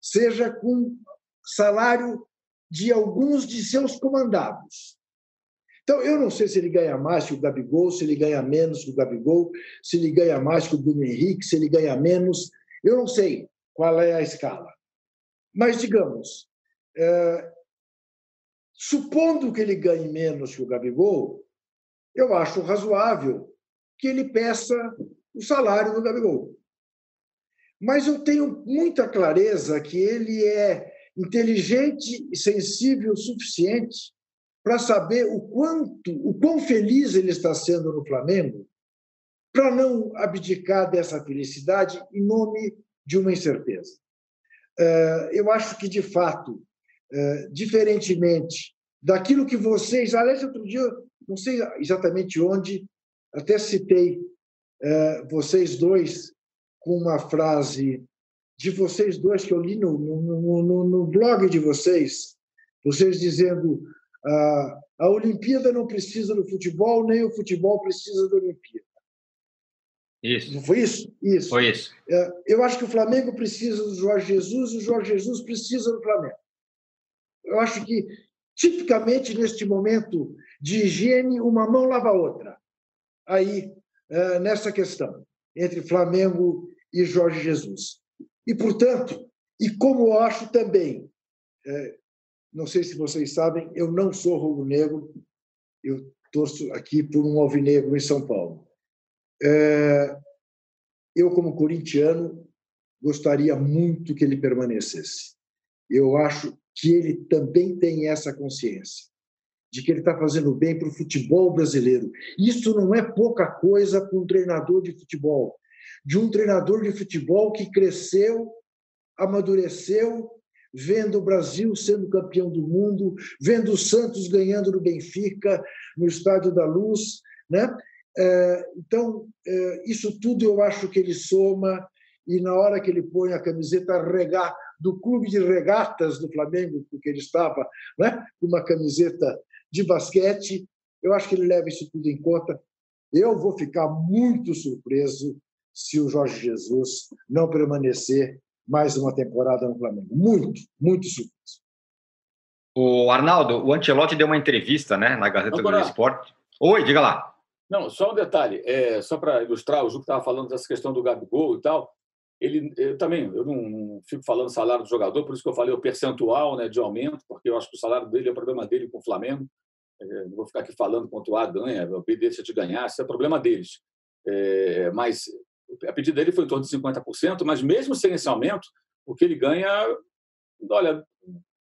seja com salário de alguns de seus comandados. Então, eu não sei se ele ganha mais que o Gabigol, se ele ganha menos que o Gabigol, se ele ganha mais que o Bruno Henrique, se ele ganha menos. Eu não sei qual é a escala. Mas, digamos, é, supondo que ele ganhe menos que o Gabigol, eu acho razoável que ele peça o salário do Gabigol. Mas eu tenho muita clareza que ele é inteligente e sensível o suficiente para saber o quanto, o quão feliz ele está sendo no Flamengo, para não abdicar dessa felicidade em nome de uma incerteza. É, eu acho que, de fato, é, diferentemente daquilo que vocês. Aliás, outro dia, não sei exatamente onde, até citei é, vocês dois com uma frase de vocês dois que eu li no, no, no, no blog de vocês, vocês dizendo a, a Olimpíada não precisa do futebol, nem o futebol precisa da Olimpíada. Isso. Não foi isso? Isso. Foi isso. É, eu acho que o Flamengo precisa do Jorge Jesus e o Jorge Jesus precisa do Flamengo. Eu acho que, tipicamente, neste momento de higiene, uma mão lava a outra. Aí, é, nessa questão, entre Flamengo e Jorge Jesus. E, portanto, e como eu acho também, é, não sei se vocês sabem, eu não sou rubro-negro, eu torço aqui por um alvinegro em São Paulo. É, eu, como corintiano, gostaria muito que ele permanecesse. Eu acho que ele também tem essa consciência de que ele está fazendo bem para o futebol brasileiro. Isso não é pouca coisa para um treinador de futebol, de um treinador de futebol que cresceu, amadureceu, vendo o Brasil sendo campeão do mundo, vendo o Santos ganhando no Benfica, no Estádio da Luz, né? É, então, é, isso tudo eu acho que ele soma e na hora que ele põe a camiseta do clube de regatas do Flamengo, porque ele estava né, com uma camiseta de basquete, eu acho que ele leva isso tudo em conta. Eu vou ficar muito surpreso se o Jorge Jesus não permanecer mais uma temporada no Flamengo. Muito, muito surpreso. O Arnaldo, o Ancelotti deu uma entrevista né, na Gazeta do Esporte. Oi, diga lá. Não, só um detalhe, é, só para ilustrar, o Ju estava falando dessa questão do Gabigol e tal. Ele eu também eu não, não, fico falando salário do jogador, por isso que eu falei o percentual né, de aumento, porque eu acho que o salário dele é o problema dele com o Flamengo. É, não vou ficar aqui falando quanto A ganha, o B deixa de ganhar, isso é problema deles. É, mas a pedida dele foi em torno de 50%, mas mesmo sem esse aumento, o que ele ganha, olha,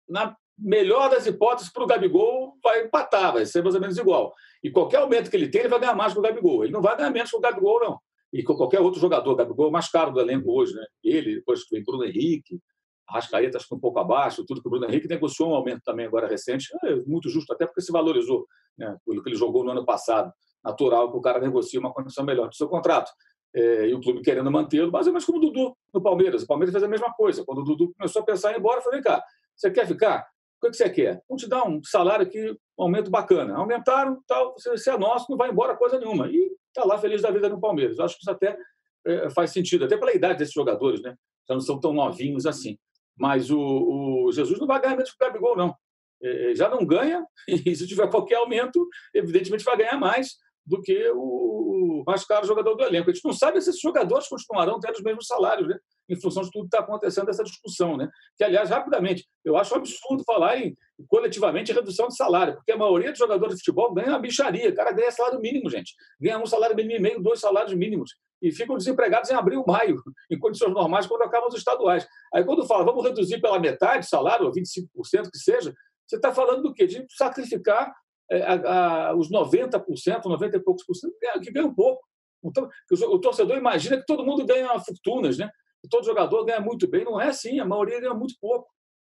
na melhor das hipóteses, para o Gabigol vai empatar, vai ser mais ou menos igual. E qualquer aumento que ele tem, ele vai ganhar mais que o Gabigol. Ele não vai ganhar menos que o Gabigol, não. E com qualquer outro jogador. Gabigol é o mais caro do elenco hoje, né? Ele, depois vem Bruno Henrique, Arrascaeta acho que um pouco abaixo, tudo que o Bruno Henrique negociou um aumento também agora recente, é muito justo, até porque se valorizou, né? Pelo que ele jogou no ano passado. Natural que o cara negocie uma condição melhor do seu contrato. É, e o clube querendo mantê-lo, mais ou menos como o Dudu no Palmeiras. O Palmeiras fez a mesma coisa. Quando o Dudu começou a pensar em ir embora, falei, vem cá, você quer ficar? O que você quer? Vamos te dar um salário aqui, um aumento bacana. Aumentaram, tal, você é nosso, não vai embora coisa nenhuma. E está lá feliz da vida no Palmeiras. Eu acho que isso até é, faz sentido, até pela idade desses jogadores, né? Já não são tão novinhos assim. Mas o, o Jesus não vai ganhar menos que o Gabigol, não. É, já não ganha, *laughs* e se tiver qualquer aumento, evidentemente vai ganhar mais do que o mais caro jogador do elenco. A gente não sabe se esses jogadores continuarão tendo os mesmos salários, né? em função de tudo que está acontecendo essa discussão. Né? Que, aliás, rapidamente, eu acho um absurdo falar em coletivamente redução de salário, porque a maioria dos jogadores de futebol ganha uma bicharia. O cara ganha salário mínimo, gente. Ganha um salário mínimo e meio, dois salários mínimos. E ficam desempregados em abril, maio, *laughs* em condições normais, quando acabam os estaduais. Aí, quando fala, vamos reduzir pela metade o salário, ou 25% que seja, você está falando do quê? De sacrificar a, a, os 90%, 90 e poucos por cento, que ganham pouco. Então, o torcedor imagina que todo mundo ganha fortunas, né? Todo jogador ganha muito bem. Não é assim, a maioria ganha muito pouco.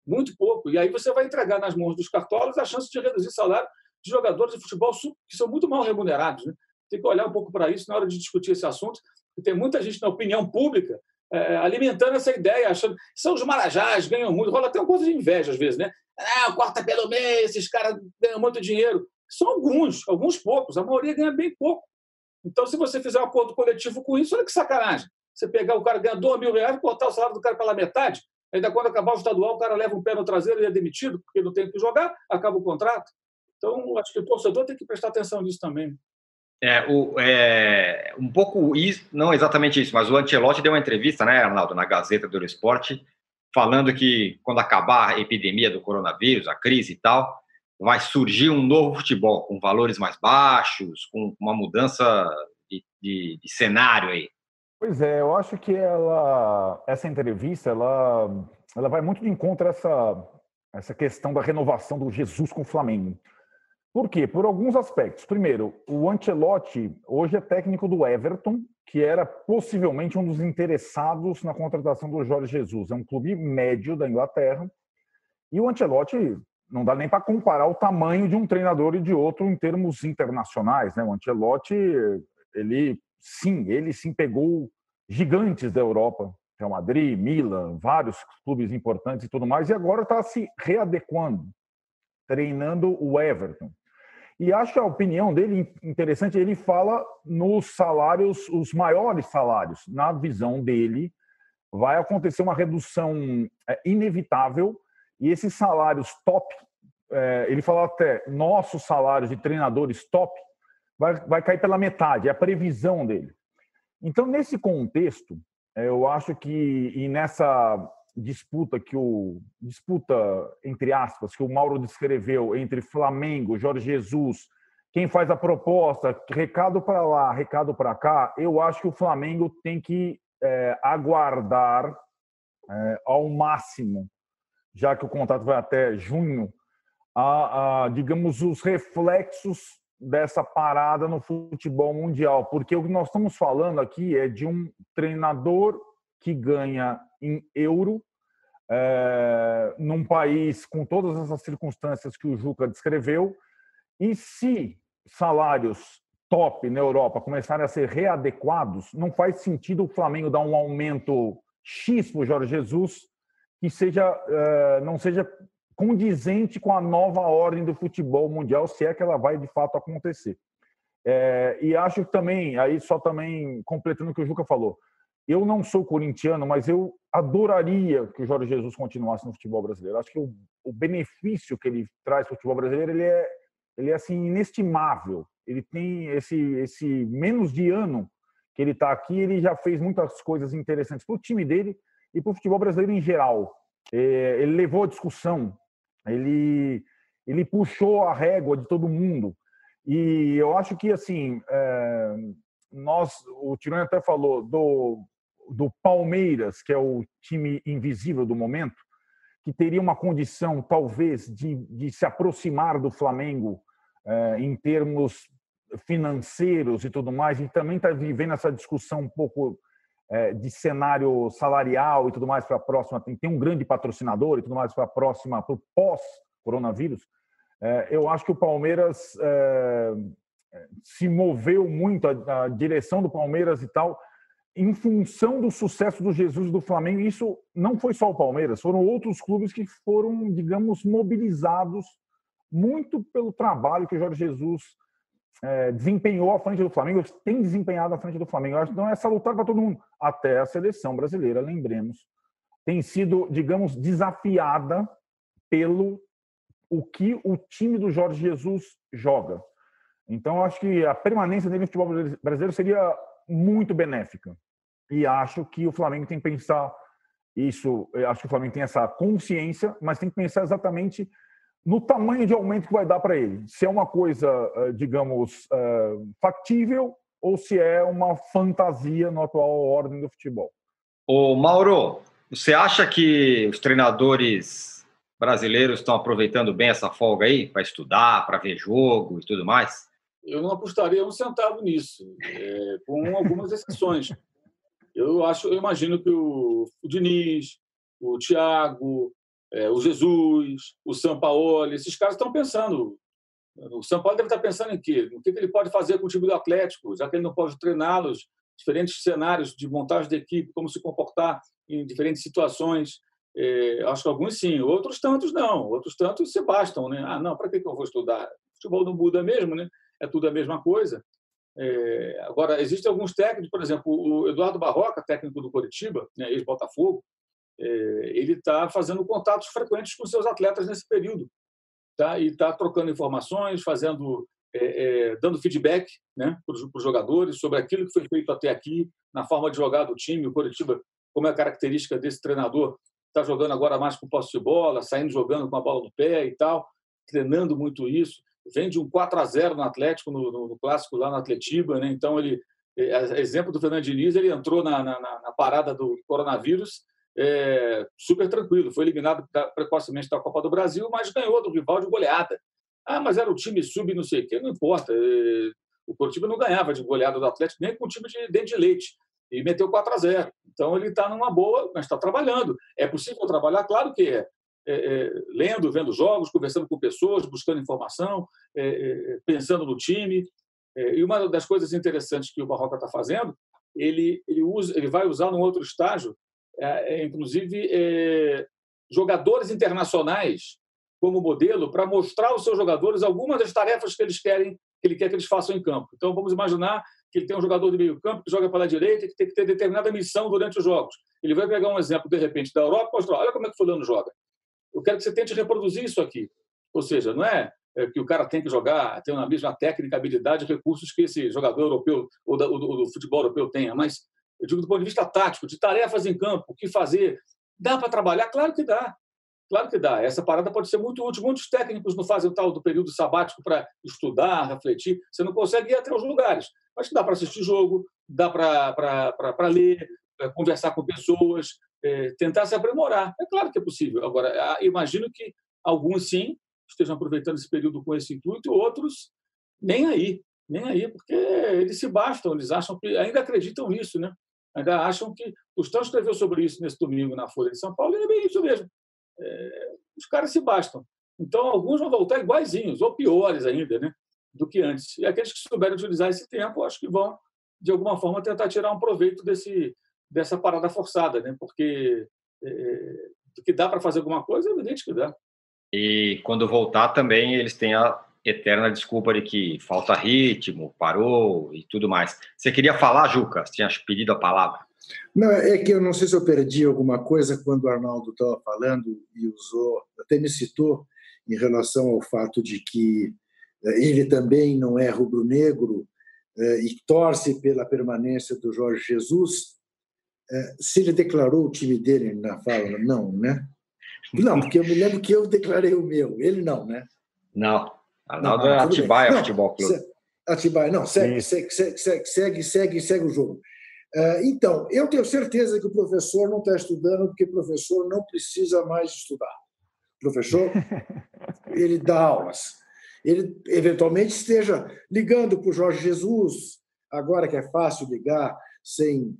Muito pouco. E aí você vai entregar nas mãos dos cartolas a chance de reduzir salário de jogadores de futebol que são muito mal remunerados. Né? Tem que olhar um pouco para isso na hora de discutir esse assunto, tem muita gente na opinião pública é, alimentando essa ideia, achando são os marajás, ganham muito. Rola até um pouco de inveja às vezes, né? Ah, corta pelo mês, esses caras ganham muito dinheiro. São alguns, alguns poucos, a maioria ganha bem pouco. Então, se você fizer um acordo coletivo com isso, olha que sacanagem. Você pegar o cara ganha dois mil reais cortar o salário do cara pela metade, ainda quando acabar o estadual, o cara leva um pé no traseiro e é demitido, porque não tem que jogar, acaba o contrato. Então, acho que o torcedor tem que prestar atenção nisso também. É, o, é, um pouco isso, não exatamente isso, mas o Ancelotti deu uma entrevista, né, Arnaldo, na Gazeta do Esporte, falando que quando acabar a epidemia do coronavírus, a crise e tal, vai surgir um novo futebol com valores mais baixos, com uma mudança de, de, de cenário aí. Pois é, eu acho que ela, essa entrevista, ela, ela vai muito de encontro a essa, essa questão da renovação do Jesus com o Flamengo. Por quê? Por alguns aspectos. Primeiro, o Ancelotti hoje é técnico do Everton, que era possivelmente um dos interessados na contratação do Jorge Jesus. É um clube médio da Inglaterra. E o Ancelotti não dá nem para comparar o tamanho de um treinador e de outro em termos internacionais, né? O Ancelotti, ele sim, ele sim pegou gigantes da Europa, Real Madrid, Milan, vários clubes importantes e tudo mais, e agora está se readequando, treinando o Everton. E acho a opinião dele interessante. Ele fala nos salários, os maiores salários. Na visão dele, vai acontecer uma redução é, inevitável e esses salários top, é, ele fala até nossos salários de treinadores top, vai, vai cair pela metade. É a previsão dele. Então, nesse contexto, é, eu acho que e nessa disputa que o disputa entre aspas que o Mauro descreveu entre Flamengo, Jorge Jesus, quem faz a proposta, recado para lá, recado para cá, eu acho que o Flamengo tem que é, aguardar é, ao máximo, já que o contrato vai até junho, a, a, digamos os reflexos dessa parada no futebol mundial, porque o que nós estamos falando aqui é de um treinador que ganha em euro é, num país com todas essas circunstâncias que o Juca descreveu. E se salários top na Europa começarem a ser readequados, não faz sentido o Flamengo dar um aumento X para o Jorge Jesus que seja, é, não seja condizente com a nova ordem do futebol mundial, se é que ela vai de fato acontecer. É, e acho que também, aí só também completando o que o Juca falou, eu não sou corintiano, mas eu adoraria que o Jorge Jesus continuasse no futebol brasileiro. Acho que o, o benefício que ele traz para o futebol brasileiro ele é, ele é assim inestimável. Ele tem esse esse menos de ano que ele está aqui, ele já fez muitas coisas interessantes para o time dele e para o futebol brasileiro em geral. É, ele levou a discussão, ele, ele puxou a régua de todo mundo. E eu acho que, assim, é, nós, o Tironi até falou do, do Palmeiras, que é o time invisível do momento, que teria uma condição, talvez, de, de se aproximar do Flamengo é, em termos financeiros e tudo mais, e também está vivendo essa discussão um pouco é, de cenário salarial e tudo mais para a próxima, tem, tem um grande patrocinador e tudo mais para a próxima, para o pós-coronavírus, é, eu acho que o Palmeiras se moveu muito, a, a, direção do Palmeiras e tal, em função do sucesso do Jesus do Flamengo. Isso não foi só o Palmeiras, foram outros clubes que foram, digamos, mobilizados muito pelo trabalho que o Jorge Jesus é, desempenhou à frente do Flamengo, tem desempenhado à frente do Flamengo. Eu acho que não é salutar para todo mundo, até a seleção brasileira, lembremos, tem sido, digamos, desafiada pelo o que o time do Jorge Jesus joga. Então, acho que a permanência dele no futebol brasileiro seria muito benéfica. E acho que o Flamengo tem que pensar isso. Acho que o Flamengo tem essa consciência, mas tem que pensar exatamente no tamanho de aumento que vai dar para ele. Se é uma coisa, eh, digamos, eh, factível ou se é uma fantasia na atual ordem do futebol. Ô Mauro, você acha que os treinadores brasileiros estão aproveitando bem essa folga aí para estudar, para ver jogo e tudo mais? Eu não apostaria um centavo nisso, é, com algumas exceções. Eu acho, eu imagino que o, o Diniz, o Thiago, é, o Jesus, o Sampaoli, esses caras estão pensando. O São Paulo deve estar pensando em quê? No que ele pode fazer com o time do Atlético, já que ele não pode treiná-los, diferentes cenários de montagem de equipe, como se comportar em diferentes situações. É, acho que alguns sim, outros tantos não. Outros tantos se bastam. Né? Ah, não, para que eu vou estudar? O futebol não muda mesmo, né? É tudo a mesma coisa. É, agora, existem alguns técnicos, por exemplo, o Eduardo Barroca, técnico do Coritiba, né, ex-Botafogo, é, ele está fazendo contatos frequentes com seus atletas nesse período, tá? E está trocando informações, fazendo, é, é, dando feedback, né, para os jogadores sobre aquilo que foi feito até aqui na forma de jogar do time. O Coritiba, como é a característica desse treinador, está jogando agora mais com posse de bola, saindo jogando com a bola no pé e tal, treinando muito isso. Vem de um 4 a 0 no Atlético, no, no, no clássico lá no Atletiba, né? Então ele exemplo do Fernando Diniz, ele entrou na, na, na parada do coronavírus é, super tranquilo. Foi eliminado precocemente da Copa do Brasil, mas ganhou do rival de goleada. Ah, mas era o time sub não sei o quê, não importa. É, o Curitiba não ganhava de goleada do Atlético nem com o time de dente de leite. E meteu 4 a 0. Então ele está numa boa, mas está trabalhando. É possível trabalhar? Claro que é. É, é, lendo, vendo jogos, conversando com pessoas, buscando informação, é, é pensando no time. E uma das coisas interessantes que o Barroca está fazendo, ele, ele, usa, ele vai usar num outro estágio inclusive jogadores internacionais como modelo para mostrar aos seus jogadores algumas das tarefas que eles querem que ele quer que eles façam em campo. Então vamos imaginar que ele tem um jogador de meio campo que joga pela direita que tem que ter determinada missão durante os jogos. Ele vai pegar um exemplo de repente da Europa e mostrar, olha como é que fulano joga. Eu quero que você tente reproduzir isso aqui. Ou seja, não é que o cara tem que jogar, ter a mesma técnica, habilidade, recursos que esse jogador europeu ou do, do futebol europeu tenha, mas eu digo do ponto de vista tático, de tarefas em campo, o que fazer. Dá para trabalhar? Claro que dá. Claro que dá. Essa parada pode ser muito útil. Muitos técnicos não fazem o tal do período sabático para estudar, refletir. Você não consegue ir até os lugares. Mas dá para assistir jogo, dá para ler, conversar com pessoas, é, tentar se aprimorar. É claro que é possível. Agora, imagino que alguns, sim, estejam aproveitando esse período com esse intuito, outros nem aí. Nem aí, porque eles se bastam, eles acham que ainda acreditam nisso, né? ainda acham que. O Stão escreveu sobre isso nesse domingo na Folha de São Paulo, e é bem isso mesmo. É, os caras se bastam. Então, alguns vão voltar iguaizinhos, ou piores ainda, né, do que antes. E aqueles que souberem utilizar esse tempo, acho que vão, de alguma forma, tentar tirar um proveito desse, dessa parada forçada, né, porque é, que dá para fazer alguma coisa, é evidente que dá. E quando voltar também, eles têm a eterna desculpa de que falta ritmo, parou e tudo mais. Você queria falar, Juca? Você tinha pedido a palavra. Não, é que eu não sei se eu perdi alguma coisa quando o Arnaldo estava falando e usou, até me citou em relação ao fato de que eh, ele também não é rubro-negro, eh, e torce pela permanência do Jorge Jesus, se ele declarou o time dele na fala, não, né? Não, porque eu me lembro que eu declarei o meu, ele não, né? Não, Arnaldo é Atibaia Futebol Clube. Atibaia, não, segue, segue, segue, segue, segue, segue, o jogo. Então, eu tenho certeza que o professor não está estudando, porque o professor não precisa mais estudar. O professor, *laughs* ele dá aulas ele eventualmente esteja ligando para o Jorge Jesus, agora que é fácil ligar sem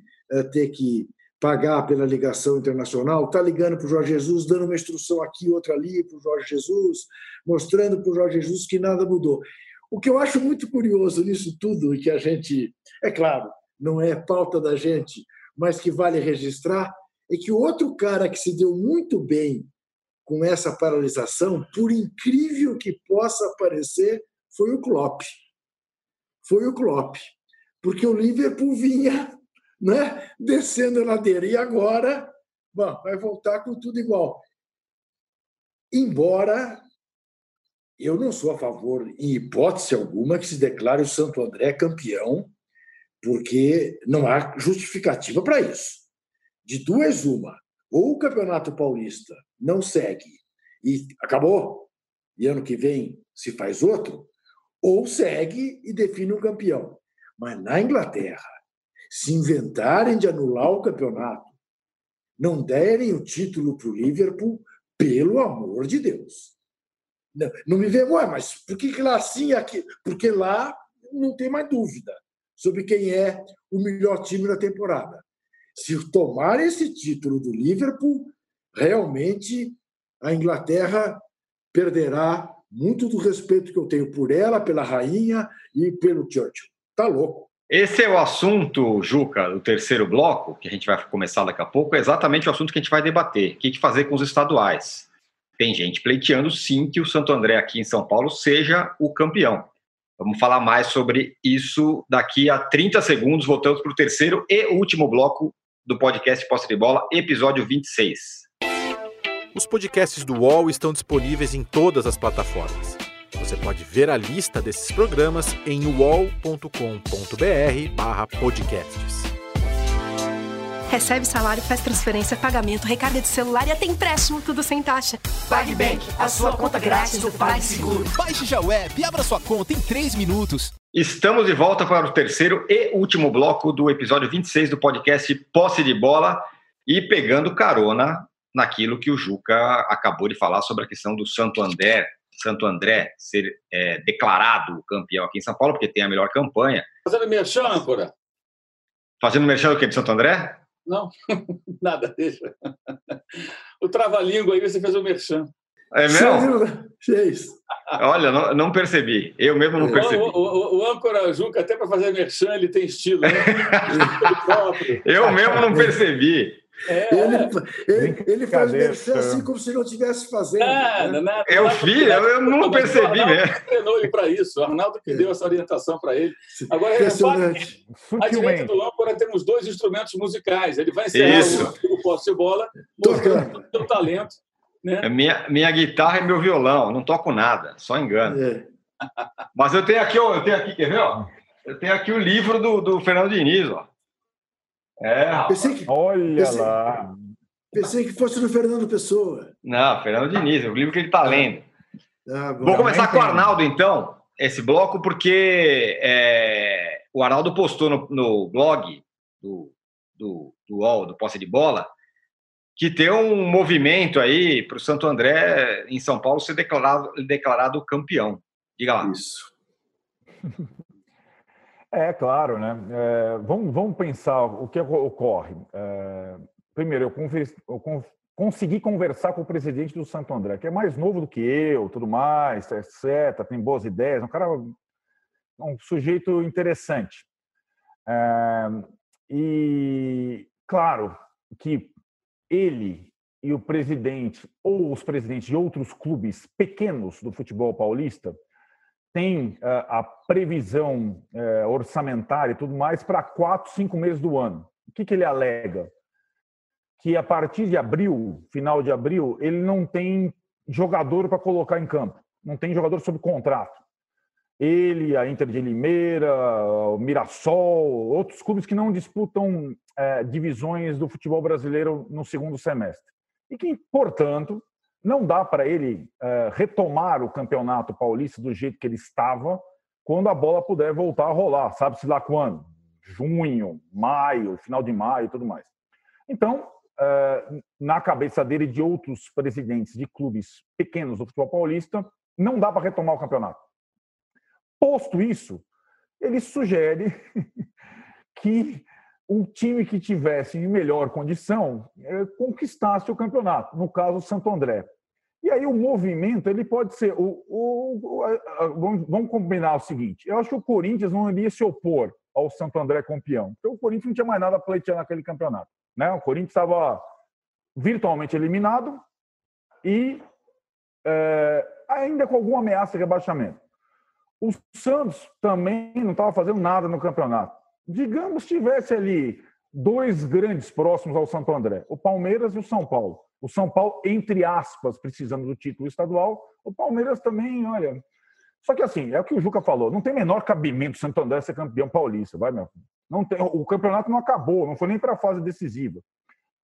ter que pagar pela ligação internacional, está ligando para o Jorge Jesus, dando uma instrução aqui, outra ali para o Jorge Jesus, mostrando para o Jorge Jesus que nada mudou. O que eu acho muito curioso nisso tudo, e que a gente, é claro, não é pauta da gente, mas que vale registrar, é que o outro cara que se deu muito bem com essa paralisação, por incrível que possa parecer, foi o Klopp. Foi o Klopp. Porque o Liverpool vinha né, descendo a ladeira. E agora bom, vai voltar com tudo igual. Embora eu não sou a favor, em hipótese alguma, que se declare o Santo André campeão, porque não há justificativa para isso. De duas, uma ou o Campeonato Paulista não segue e acabou, e ano que vem se faz outro, ou segue e define um campeão. Mas na Inglaterra, se inventarem de anular o campeonato, não derem o título para o Liverpool, pelo amor de Deus. Não, não me vê, mas por que, que lá sim aqui? Porque lá não tem mais dúvida sobre quem é o melhor time da temporada. Se tomar esse título do Liverpool, realmente a Inglaterra perderá muito do respeito que eu tenho por ela, pela rainha e pelo Churchill. Tá louco. Esse é o assunto, Juca, do terceiro bloco, que a gente vai começar daqui a pouco, é exatamente o assunto que a gente vai debater. O que fazer com os estaduais? Tem gente pleiteando, sim, que o Santo André aqui em São Paulo seja o campeão. Vamos falar mais sobre isso daqui a 30 segundos. Voltamos para o terceiro e último bloco do podcast Posse de Bola, episódio 26. Os podcasts do UOL estão disponíveis em todas as plataformas. Você pode ver a lista desses programas em uol.com.br/podcasts. Recebe salário, faz transferência, pagamento, recarga de celular e até empréstimo, tudo sem taxa. PagBank, a sua conta grátis do PagSeguro. Baixe já o app e abra sua conta em 3 minutos. Estamos de volta para o terceiro e último bloco do episódio 26 do podcast Posse de Bola e pegando carona naquilo que o Juca acabou de falar sobre a questão do Santo André, Santo André ser é, declarado campeão aqui em São Paulo, porque tem a melhor campanha. Fazendo merchan, âncora. Fazendo merchan do que? De Santo André? Não, *laughs* nada, deixa. O trava-língua aí, você fez o merchan. É mesmo? Fez. Olha, não, não, percebi. Eu mesmo não percebi. O, o, o âncora Juca, até para fazer merchan, ele tem estilo. Né? *laughs* eu mesmo não percebi. É, ele, ele, ele faz merchan assim como se não estivesse fazendo. Nada, né? nada. Eu vi, eu, eu não percebi mesmo. treinou ele para isso. O Arnaldo que deu essa orientação para ele. Agora, repare, à direita do âncora temos dois instrumentos musicais. Ele vai encerrar isso. o posse de bola, mostrando o seu talento né? É minha, minha guitarra e meu violão, não toco nada, só engano. É. Mas eu tenho aqui, eu tenho aqui, quer ver? Ó? Eu tenho aqui o livro do, do Fernando Diniz, ó. É, pensei que, Olha pensei, lá. Pensei que fosse do Fernando Pessoa. Não, Fernando Diniz, o livro que ele está lendo. Ah, Vou começar com o Arnaldo, então, esse bloco, porque é, o Arnaldo postou no, no blog do, do, do UOL, do Posse de Bola, que tem um movimento aí para o Santo André em São Paulo ser declarado, declarado campeão. Diga lá. Isso. É claro, né? É, vamos, vamos pensar o que ocorre. É, primeiro, eu, eu con consegui conversar com o presidente do Santo André, que é mais novo do que eu, tudo mais, etc. Tem boas ideias, um cara, um sujeito interessante. É, e claro que ele e o presidente ou os presidentes de outros clubes pequenos do futebol paulista têm eh, a previsão eh, orçamentária e tudo mais para quatro, cinco meses do ano. O que, que ele alega? Que a partir de abril, final de abril, ele não tem jogador para colocar em campo, não tem jogador sob contrato. ele, a Inter de Limeira, o Mirassol, outros clubes que não disputam é, divisões do futebol brasileiro no segundo semestre. E que, portanto, não dá para ele é, retomar o campeonato paulista do jeito que ele estava quando a bola puder voltar a rolar, sabe-se lá quando? Junho, maio, final de maio e tudo mais. Então, é, na cabeça dele e de outros presidentes de clubes pequenos do futebol paulista, não dá para retomar o campeonato. Posto isso, ele sugere *laughs* que o time que tivesse em melhor condição é, conquistasse o campeonato, no caso o Santo André. E aí o movimento ele pode ser o, o, o vamos, vamos, combinar o seguinte: eu acho que o Corinthians não iria se opor ao Santo André campeão, porque o Corinthians não tinha mais nada a pleitear naquele campeonato, né? O Corinthians estava virtualmente eliminado e é, ainda com alguma ameaça de rebaixamento. O Santos também não estava fazendo nada no campeonato. Digamos tivesse ali dois grandes próximos ao Santo André, o Palmeiras e o São Paulo. O São Paulo, entre aspas, precisando do título estadual, o Palmeiras também, olha. Só que assim, é o que o Juca falou, não tem menor cabimento o Santo André ser campeão paulista, vai, meu Não tem, o campeonato não acabou, não foi nem para a fase decisiva.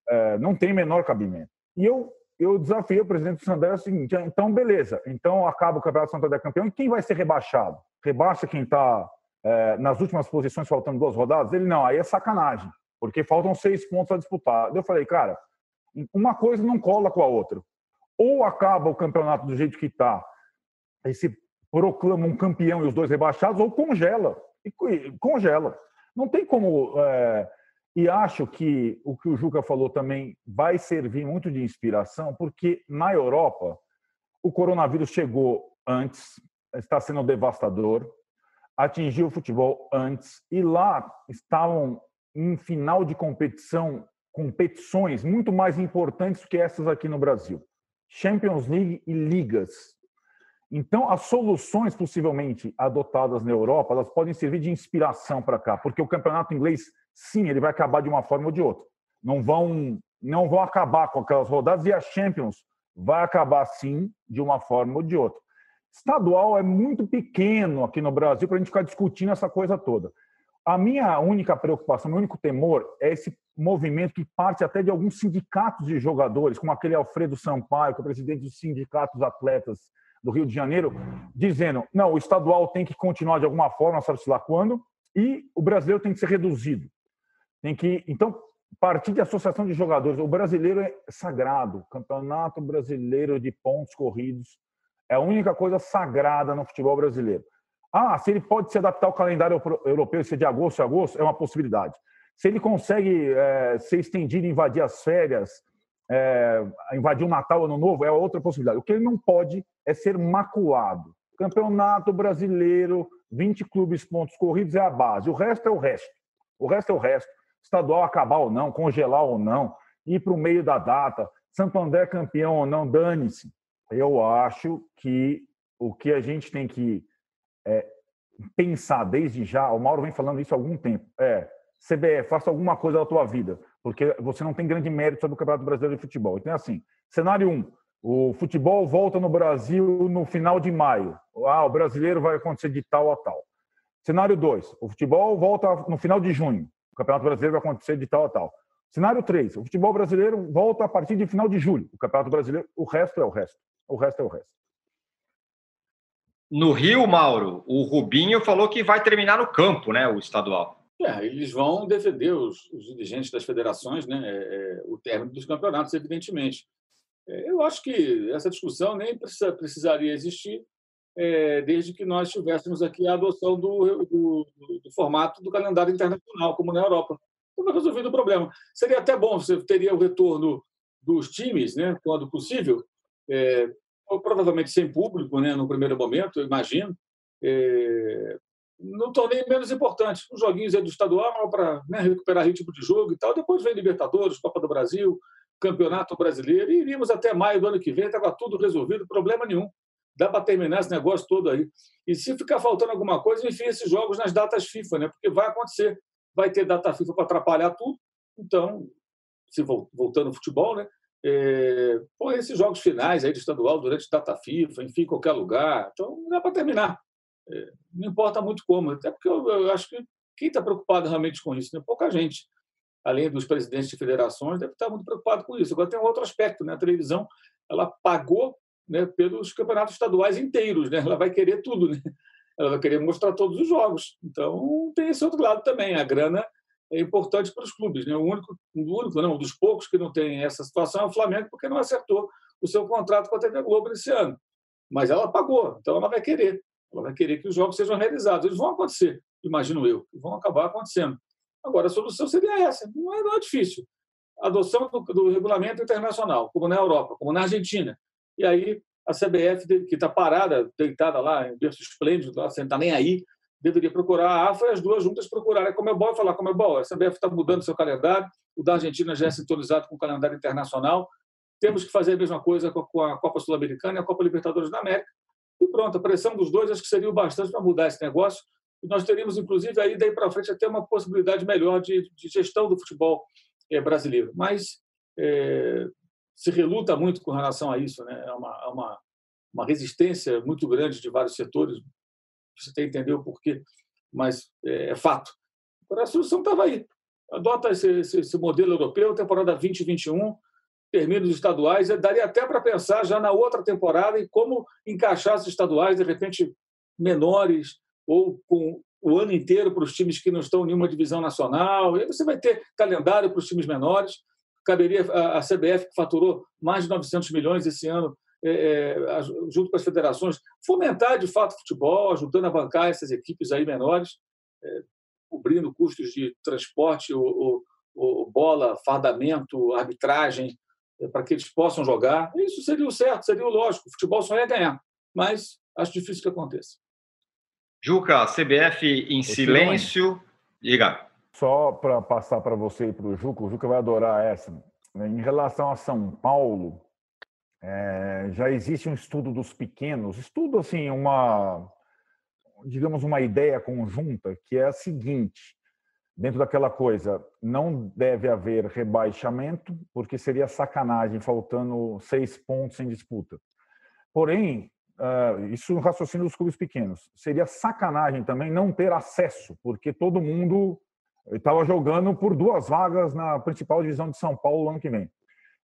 É, não tem menor cabimento. E eu eu desafiei o presidente do Santander o seguinte: então, beleza, então acaba o Campeonato Santander campeão, e quem vai ser rebaixado? Rebaixa quem está é, nas últimas posições, faltando duas rodadas? Ele não, aí é sacanagem, porque faltam seis pontos a disputar. Eu falei, cara, uma coisa não cola com a outra. Ou acaba o campeonato do jeito que está, e se proclama um campeão e os dois rebaixados, ou congela. E congela. Não tem como. É, e acho que o que o Juca falou também vai servir muito de inspiração, porque na Europa o coronavírus chegou antes, está sendo devastador, atingiu o futebol antes, e lá estavam em final de competição, competições muito mais importantes que essas aqui no Brasil. Champions League e ligas. Então, as soluções possivelmente adotadas na Europa, elas podem servir de inspiração para cá, porque o campeonato inglês sim, ele vai acabar de uma forma ou de outra. Não vão, não vão acabar com aquelas rodadas e a Champions vai acabar sim de uma forma ou de outra. Estadual é muito pequeno aqui no Brasil para a gente ficar discutindo essa coisa toda. A minha única preocupação, meu único temor é esse movimento que parte até de alguns sindicatos de jogadores, como aquele Alfredo Sampaio, que é presidente dos sindicatos atletas do Rio de Janeiro, dizendo: não, o estadual tem que continuar de alguma forma, sabe-se lá quando, e o brasileiro tem que ser reduzido. Tem que, então, partir de associação de jogadores. O brasileiro é sagrado. Campeonato Brasileiro de Pontos Corridos é a única coisa sagrada no futebol brasileiro. Ah, se ele pode se adaptar ao calendário europeu, ser de agosto a agosto, é uma possibilidade. Se ele consegue é, ser estendido, invadir as férias, é, invadir o Natal, Ano Novo, é outra possibilidade. O que ele não pode é ser maculado. Campeonato Brasileiro, 20 clubes pontos corridos é a base. O resto é o resto. O resto é o resto estadual acabar ou não, congelar ou não, ir para o meio da data, Santo André campeão ou não, dane-se. Eu acho que o que a gente tem que é, pensar desde já, o Mauro vem falando isso há algum tempo, é CBF, faça alguma coisa da tua vida, porque você não tem grande mérito sobre o Campeonato Brasileiro de Futebol. Então, é assim, cenário 1, um, o futebol volta no Brasil no final de maio. Ah, o brasileiro vai acontecer de tal a tal. Cenário 2, o futebol volta no final de junho. O Campeonato Brasileiro vai acontecer de tal a tal. Cenário 3, o futebol brasileiro volta a partir de final de julho. O Campeonato Brasileiro, o resto é o resto. O resto é o resto. No Rio, Mauro, o Rubinho falou que vai terminar no campo, né, o estadual. É, eles vão defender, os, os dirigentes das federações, né, é, é, o término dos campeonatos, evidentemente. É, eu acho que essa discussão nem precisa, precisaria existir, é, desde que nós tivéssemos aqui a adoção do, do, do, formato do calendário internacional, como na Europa. Então, resolvido o problema. Seria até bom, você teria o retorno dos times, né, quando possível, é, provavelmente sem público né, no primeiro momento, eu imagino, é, no torneio menos importante. Os joguinhos aí do estadual para né, recuperar ritmo de jogo e tal. Depois vem Libertadores, Copa do Brasil, Campeonato Brasileiro, e iríamos até maio do ano que vem, estava tudo resolvido, problema nenhum dá para terminar esse negócio todo aí. E se ficar faltando alguma coisa, enfim, esses jogos nas datas FIFA, né? Porque vai acontecer. Vai ter data FIFA para atrapalhar tudo. Então, se voltando ao futebol, né? É, põe esses jogos finais aí de estadual durante data FIFA, enfim, qualquer lugar. Então, dá para terminar. É, não importa muito como, até porque eu, eu acho que quem está preocupado realmente com isso? Né? Pouca gente, além dos presidentes de federações, deve estar muito preocupado com isso. Agora tem um outro aspecto, né? a televisão ela pagou né, pelos campeonatos estaduais inteiros, né? ela vai querer tudo, né? ela vai querer mostrar todos os jogos. Então tem esse outro lado também, a grana é importante para os clubes. Né? O único, o único não, um dos poucos que não tem essa situação é o Flamengo, porque não acertou o seu contrato com a TV Globo esse ano. Mas ela pagou, então ela vai querer. Ela vai querer que os jogos sejam realizados. Eles vão acontecer, imagino eu, vão acabar acontecendo. Agora, a solução seria essa. Não é, não é difícil. Adoção do, do, regulamento internacional, como na Europa, como na Argentina. E aí a CBF, que está parada, deitada lá em berço esplêndido, lá, sem estar nem aí, deveria procurar a AFA e as duas juntas procurarem a Comebol e falar Comebol, a CBF está mudando seu calendário, o da Argentina já é sintonizado com o calendário internacional, temos que fazer a mesma coisa com a Copa Sul-Americana e a Copa Libertadores da América. E pronto, a pressão dos dois acho que seria o bastante para mudar esse negócio. E nós teríamos, inclusive, aí daí para frente até uma possibilidade melhor de, de gestão do futebol é, brasileiro. Mas é, se reluta muito com relação a isso. Né? É uma, é uma, uma resistência muito grande de vários setores. Você tem que entender o porquê, mas é, é fato. Agora, a solução estava aí. Adota esse, esse, esse modelo europeu, temporada 2021 termina os estaduais, daria até para pensar já na outra temporada em como encaixar os estaduais, de repente, menores, ou com o ano inteiro para os times que não estão em nenhuma divisão nacional. E você vai ter calendário para os times menores. Caberia a CBF, que faturou mais de 900 milhões esse ano, junto com as federações, fomentar de fato o futebol, ajudando a bancar essas equipes aí menores, é, cobrindo custos de transporte, o, o, o bola, fardamento, arbitragem, é, para que eles possam jogar. Isso seria o certo, seria o lógico. O futebol só ia ganhar, mas acho difícil que aconteça. Juca, CBF em silêncio. Diga. Só para passar para você e para o Juca, o Juca vai adorar essa. Em relação a São Paulo, é, já existe um estudo dos pequenos, estudo assim, uma, digamos, uma ideia conjunta, que é a seguinte: dentro daquela coisa, não deve haver rebaixamento, porque seria sacanagem, faltando seis pontos em disputa. Porém, uh, isso no raciocínio dos clubes pequenos. Seria sacanagem também não ter acesso, porque todo mundo estava jogando por duas vagas na principal divisão de São Paulo ano que vem.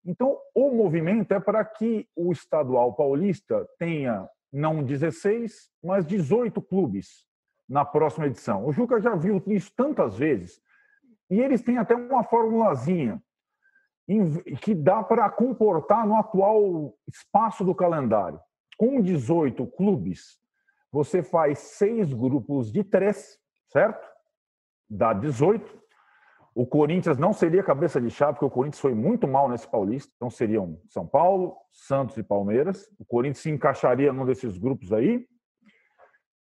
Então, o movimento é para que o estadual paulista tenha não 16, mas 18 clubes na próxima edição. O Juca já viu isso tantas vezes. E eles têm até uma formulazinha que dá para comportar no atual espaço do calendário. Com 18 clubes, você faz seis grupos de três, certo? Dá 18. O Corinthians não seria cabeça de chave, porque o Corinthians foi muito mal nesse Paulista. Então seriam São Paulo, Santos e Palmeiras. O Corinthians se encaixaria num desses grupos aí.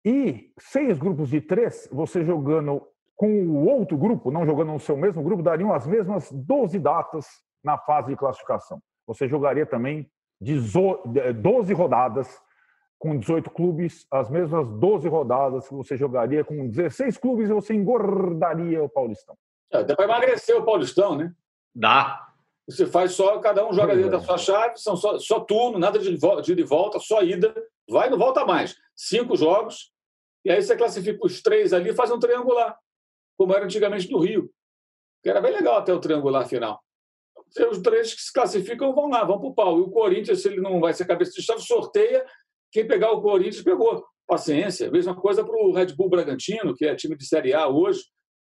E seis grupos de três, você jogando com o outro grupo, não jogando no seu mesmo grupo, dariam as mesmas 12 datas na fase de classificação. Você jogaria também 12 rodadas com 18 clubes, as mesmas 12 rodadas que você jogaria com 16 clubes e você engordaria o Paulistão. É, dá para emagrecer o Paulistão, né? Dá. Você faz só, cada um joga dentro da sua chave, são só, só turno, nada de, de ida e volta, só ida, vai e não volta mais. Cinco jogos, e aí você classifica os três ali e faz um triangular, como era antigamente no Rio. Que era bem legal até o triangular final. Os três que se classificam vão lá, vão para o pau. E o Corinthians, se ele não vai ser cabeça de chave, sorteia. Quem pegar o Corinthians, pegou. Paciência. Mesma coisa para o Red Bull Bragantino, que é time de Série A hoje.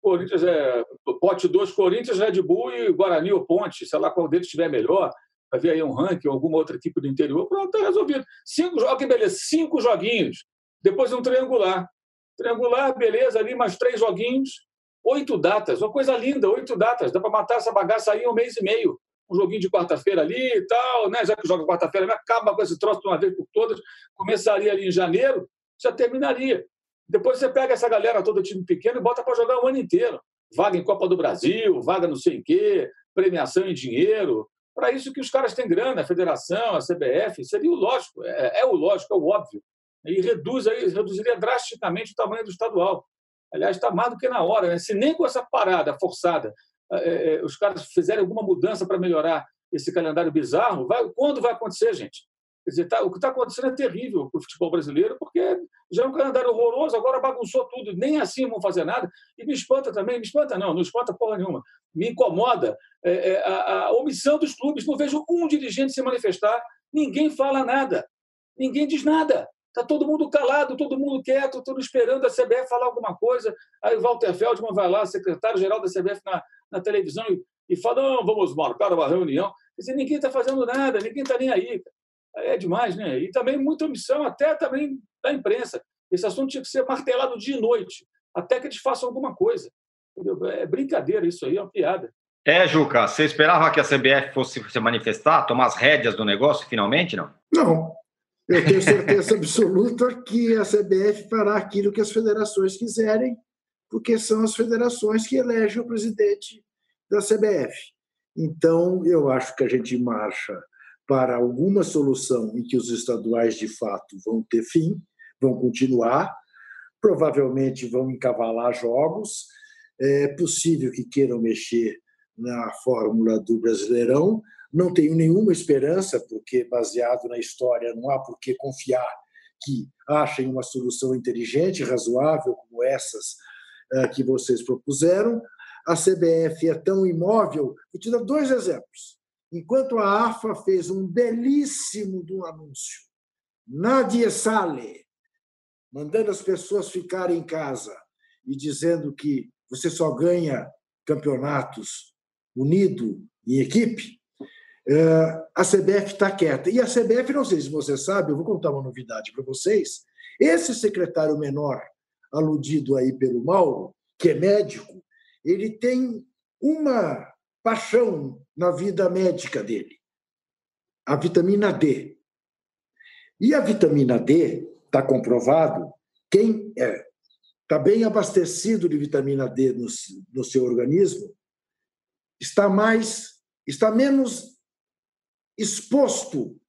Corinthians é pote 2, Corinthians, Red Bull e Guarani ou Ponte, sei lá qual deles estiver melhor. Vai ver aí um ranking, alguma outra equipe do interior. Pronto, está resolvido. Cinco jogos, beleza, cinco joguinhos. Depois um triangular. Triangular, beleza, ali mais três joguinhos, oito datas, uma coisa linda, oito datas. Dá para matar essa bagaça aí em um mês e meio. Um joguinho de quarta-feira ali e tal, né? Já que joga quarta-feira, acaba com esse troço de uma vez por todas. Começaria ali em janeiro, já terminaria. Depois você pega essa galera toda time pequeno e bota para jogar o ano inteiro. Vaga em Copa do Brasil, vaga não sei em quê, premiação em dinheiro. Para isso que os caras têm grana, a federação, a CBF, seria o lógico, é, é o lógico, é o óbvio e reduz aí, reduziria drasticamente o tamanho do estadual. Aliás, está mais do que na hora. Né? Se nem com essa parada forçada é, é, os caras fizerem alguma mudança para melhorar esse calendário bizarro, vai, quando vai acontecer, gente? Quer dizer, tá, o que está acontecendo é terrível para o futebol brasileiro, porque já é um calendário horroroso, agora bagunçou tudo, nem assim vão fazer nada. E me espanta também, me espanta não, não espanta porra nenhuma. Me incomoda é, é, a, a omissão dos clubes. Não vejo um dirigente se manifestar, ninguém fala nada, ninguém diz nada. Está todo mundo calado, todo mundo quieto, todo esperando a CBF falar alguma coisa. Aí o Walter Feldman vai lá, secretário-geral da CBF na, na televisão, e, e fala: não, vamos marcar uma reunião. Quer dizer, ninguém está fazendo nada, ninguém está nem aí. É demais, né? E também muita omissão, até também da imprensa. Esse assunto tinha que ser martelado dia e noite, até que eles façam alguma coisa. Entendeu? É brincadeira isso aí, é uma piada. É, Juca, você esperava que a CBF fosse se manifestar, tomar as rédeas do negócio finalmente, não? Não, eu tenho certeza *laughs* absoluta que a CBF fará aquilo que as federações quiserem, porque são as federações que elegem o presidente da CBF. Então, eu acho que a gente marcha para alguma solução em que os estaduais, de fato, vão ter fim, vão continuar, provavelmente vão encavalar jogos. É possível que queiram mexer na fórmula do Brasileirão, não tenho nenhuma esperança, porque, baseado na história, não há por que confiar que achem uma solução inteligente, razoável, como essas eh, que vocês propuseram. A CBF é tão imóvel. Vou te dar dois exemplos. Enquanto a AFA fez um belíssimo anúncio, Nadia Sale, mandando as pessoas ficarem em casa e dizendo que você só ganha campeonatos unido em equipe, é, a CBF está quieta. E a CBF, não sei se você sabe, eu vou contar uma novidade para vocês. Esse secretário menor, aludido aí pelo Mauro, que é médico, ele tem uma paixão na vida médica dele: a vitamina D. E a vitamina D, está comprovado, quem é, está bem abastecido de vitamina D no, no seu organismo, está mais, está menos exposto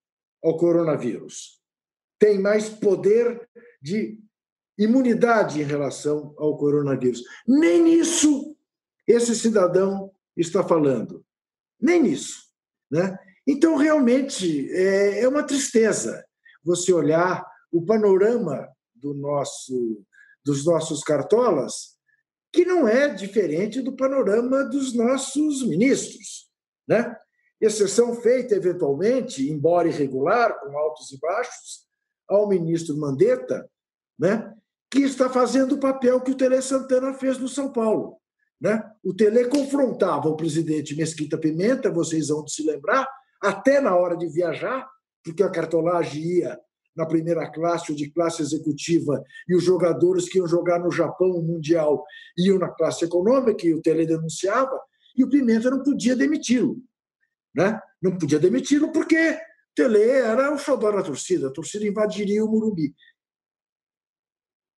ao coronavírus, tem mais poder de imunidade em relação ao coronavírus. Nem nisso esse cidadão está falando. Nem nisso. Né? Então, realmente, é, é uma tristeza você olhar o panorama do nosso, dos nossos cartolas, que não é diferente do panorama dos nossos ministros. Né? exceção feita, eventualmente, embora irregular, com altos e baixos, ao ministro Mandetta, né, que está fazendo o papel que o Tele Santana fez no São Paulo. Né? O Tele confrontava o presidente Mesquita Pimenta, vocês vão se lembrar, até na hora de viajar, porque a cartolagem ia na primeira classe ou de classe executiva e os jogadores que iam jogar no Japão o Mundial iam na classe econômica, e o Tele denunciava, e o Pimenta não podia demiti-lo. Né? Não podia demiti-lo porque Tele era o xodó da torcida, a torcida invadiria o Murumbi.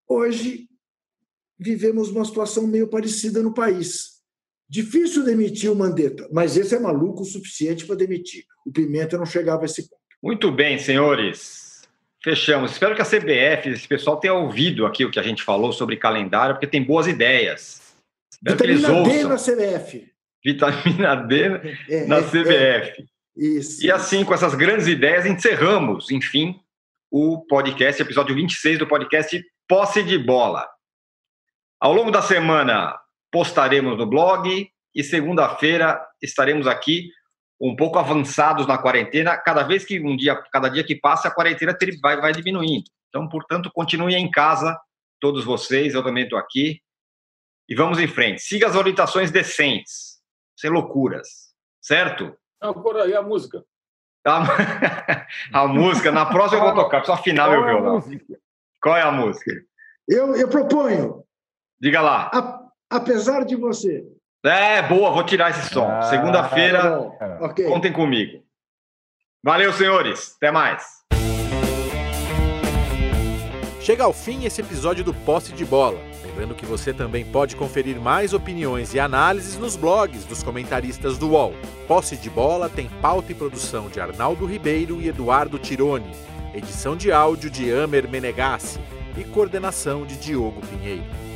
Hoje, vivemos uma situação meio parecida no país. Difícil demitir o Mandetta, mas esse é maluco o suficiente para demitir. O Pimenta não chegava a esse ponto. Muito bem, senhores. Fechamos. Espero que a CBF, esse pessoal tenha ouvido aqui o que a gente falou sobre calendário, porque tem boas ideias. Espero Vitamina D na CBF vitamina D é, na CBF. É, isso. E assim, com essas grandes ideias, encerramos, enfim, o podcast, episódio 26 do podcast Posse de Bola. Ao longo da semana, postaremos no blog e segunda-feira estaremos aqui um pouco avançados na quarentena. Cada vez que um dia, cada dia que passa, a quarentena vai, vai diminuindo. Então, portanto, continuem em casa, todos vocês, eu também estou aqui. E vamos em frente. Siga as orientações decentes sem loucuras, certo? Por aí a música. A, *laughs* a música, na próxima eu vou tocar, só afinal meu é violão. Qual é a música? Eu, eu proponho. Diga lá. A, apesar de você. É, boa, vou tirar esse som. Ah, Segunda-feira, tá okay. contem comigo. Valeu, senhores. Até mais. Chega ao fim esse episódio do Posse de Bola. Lembrando que você também pode conferir mais opiniões e análises nos blogs dos comentaristas do UOL. Posse de Bola tem pauta e produção de Arnaldo Ribeiro e Eduardo Tironi, edição de áudio de Amer Menegassi e coordenação de Diogo Pinheiro.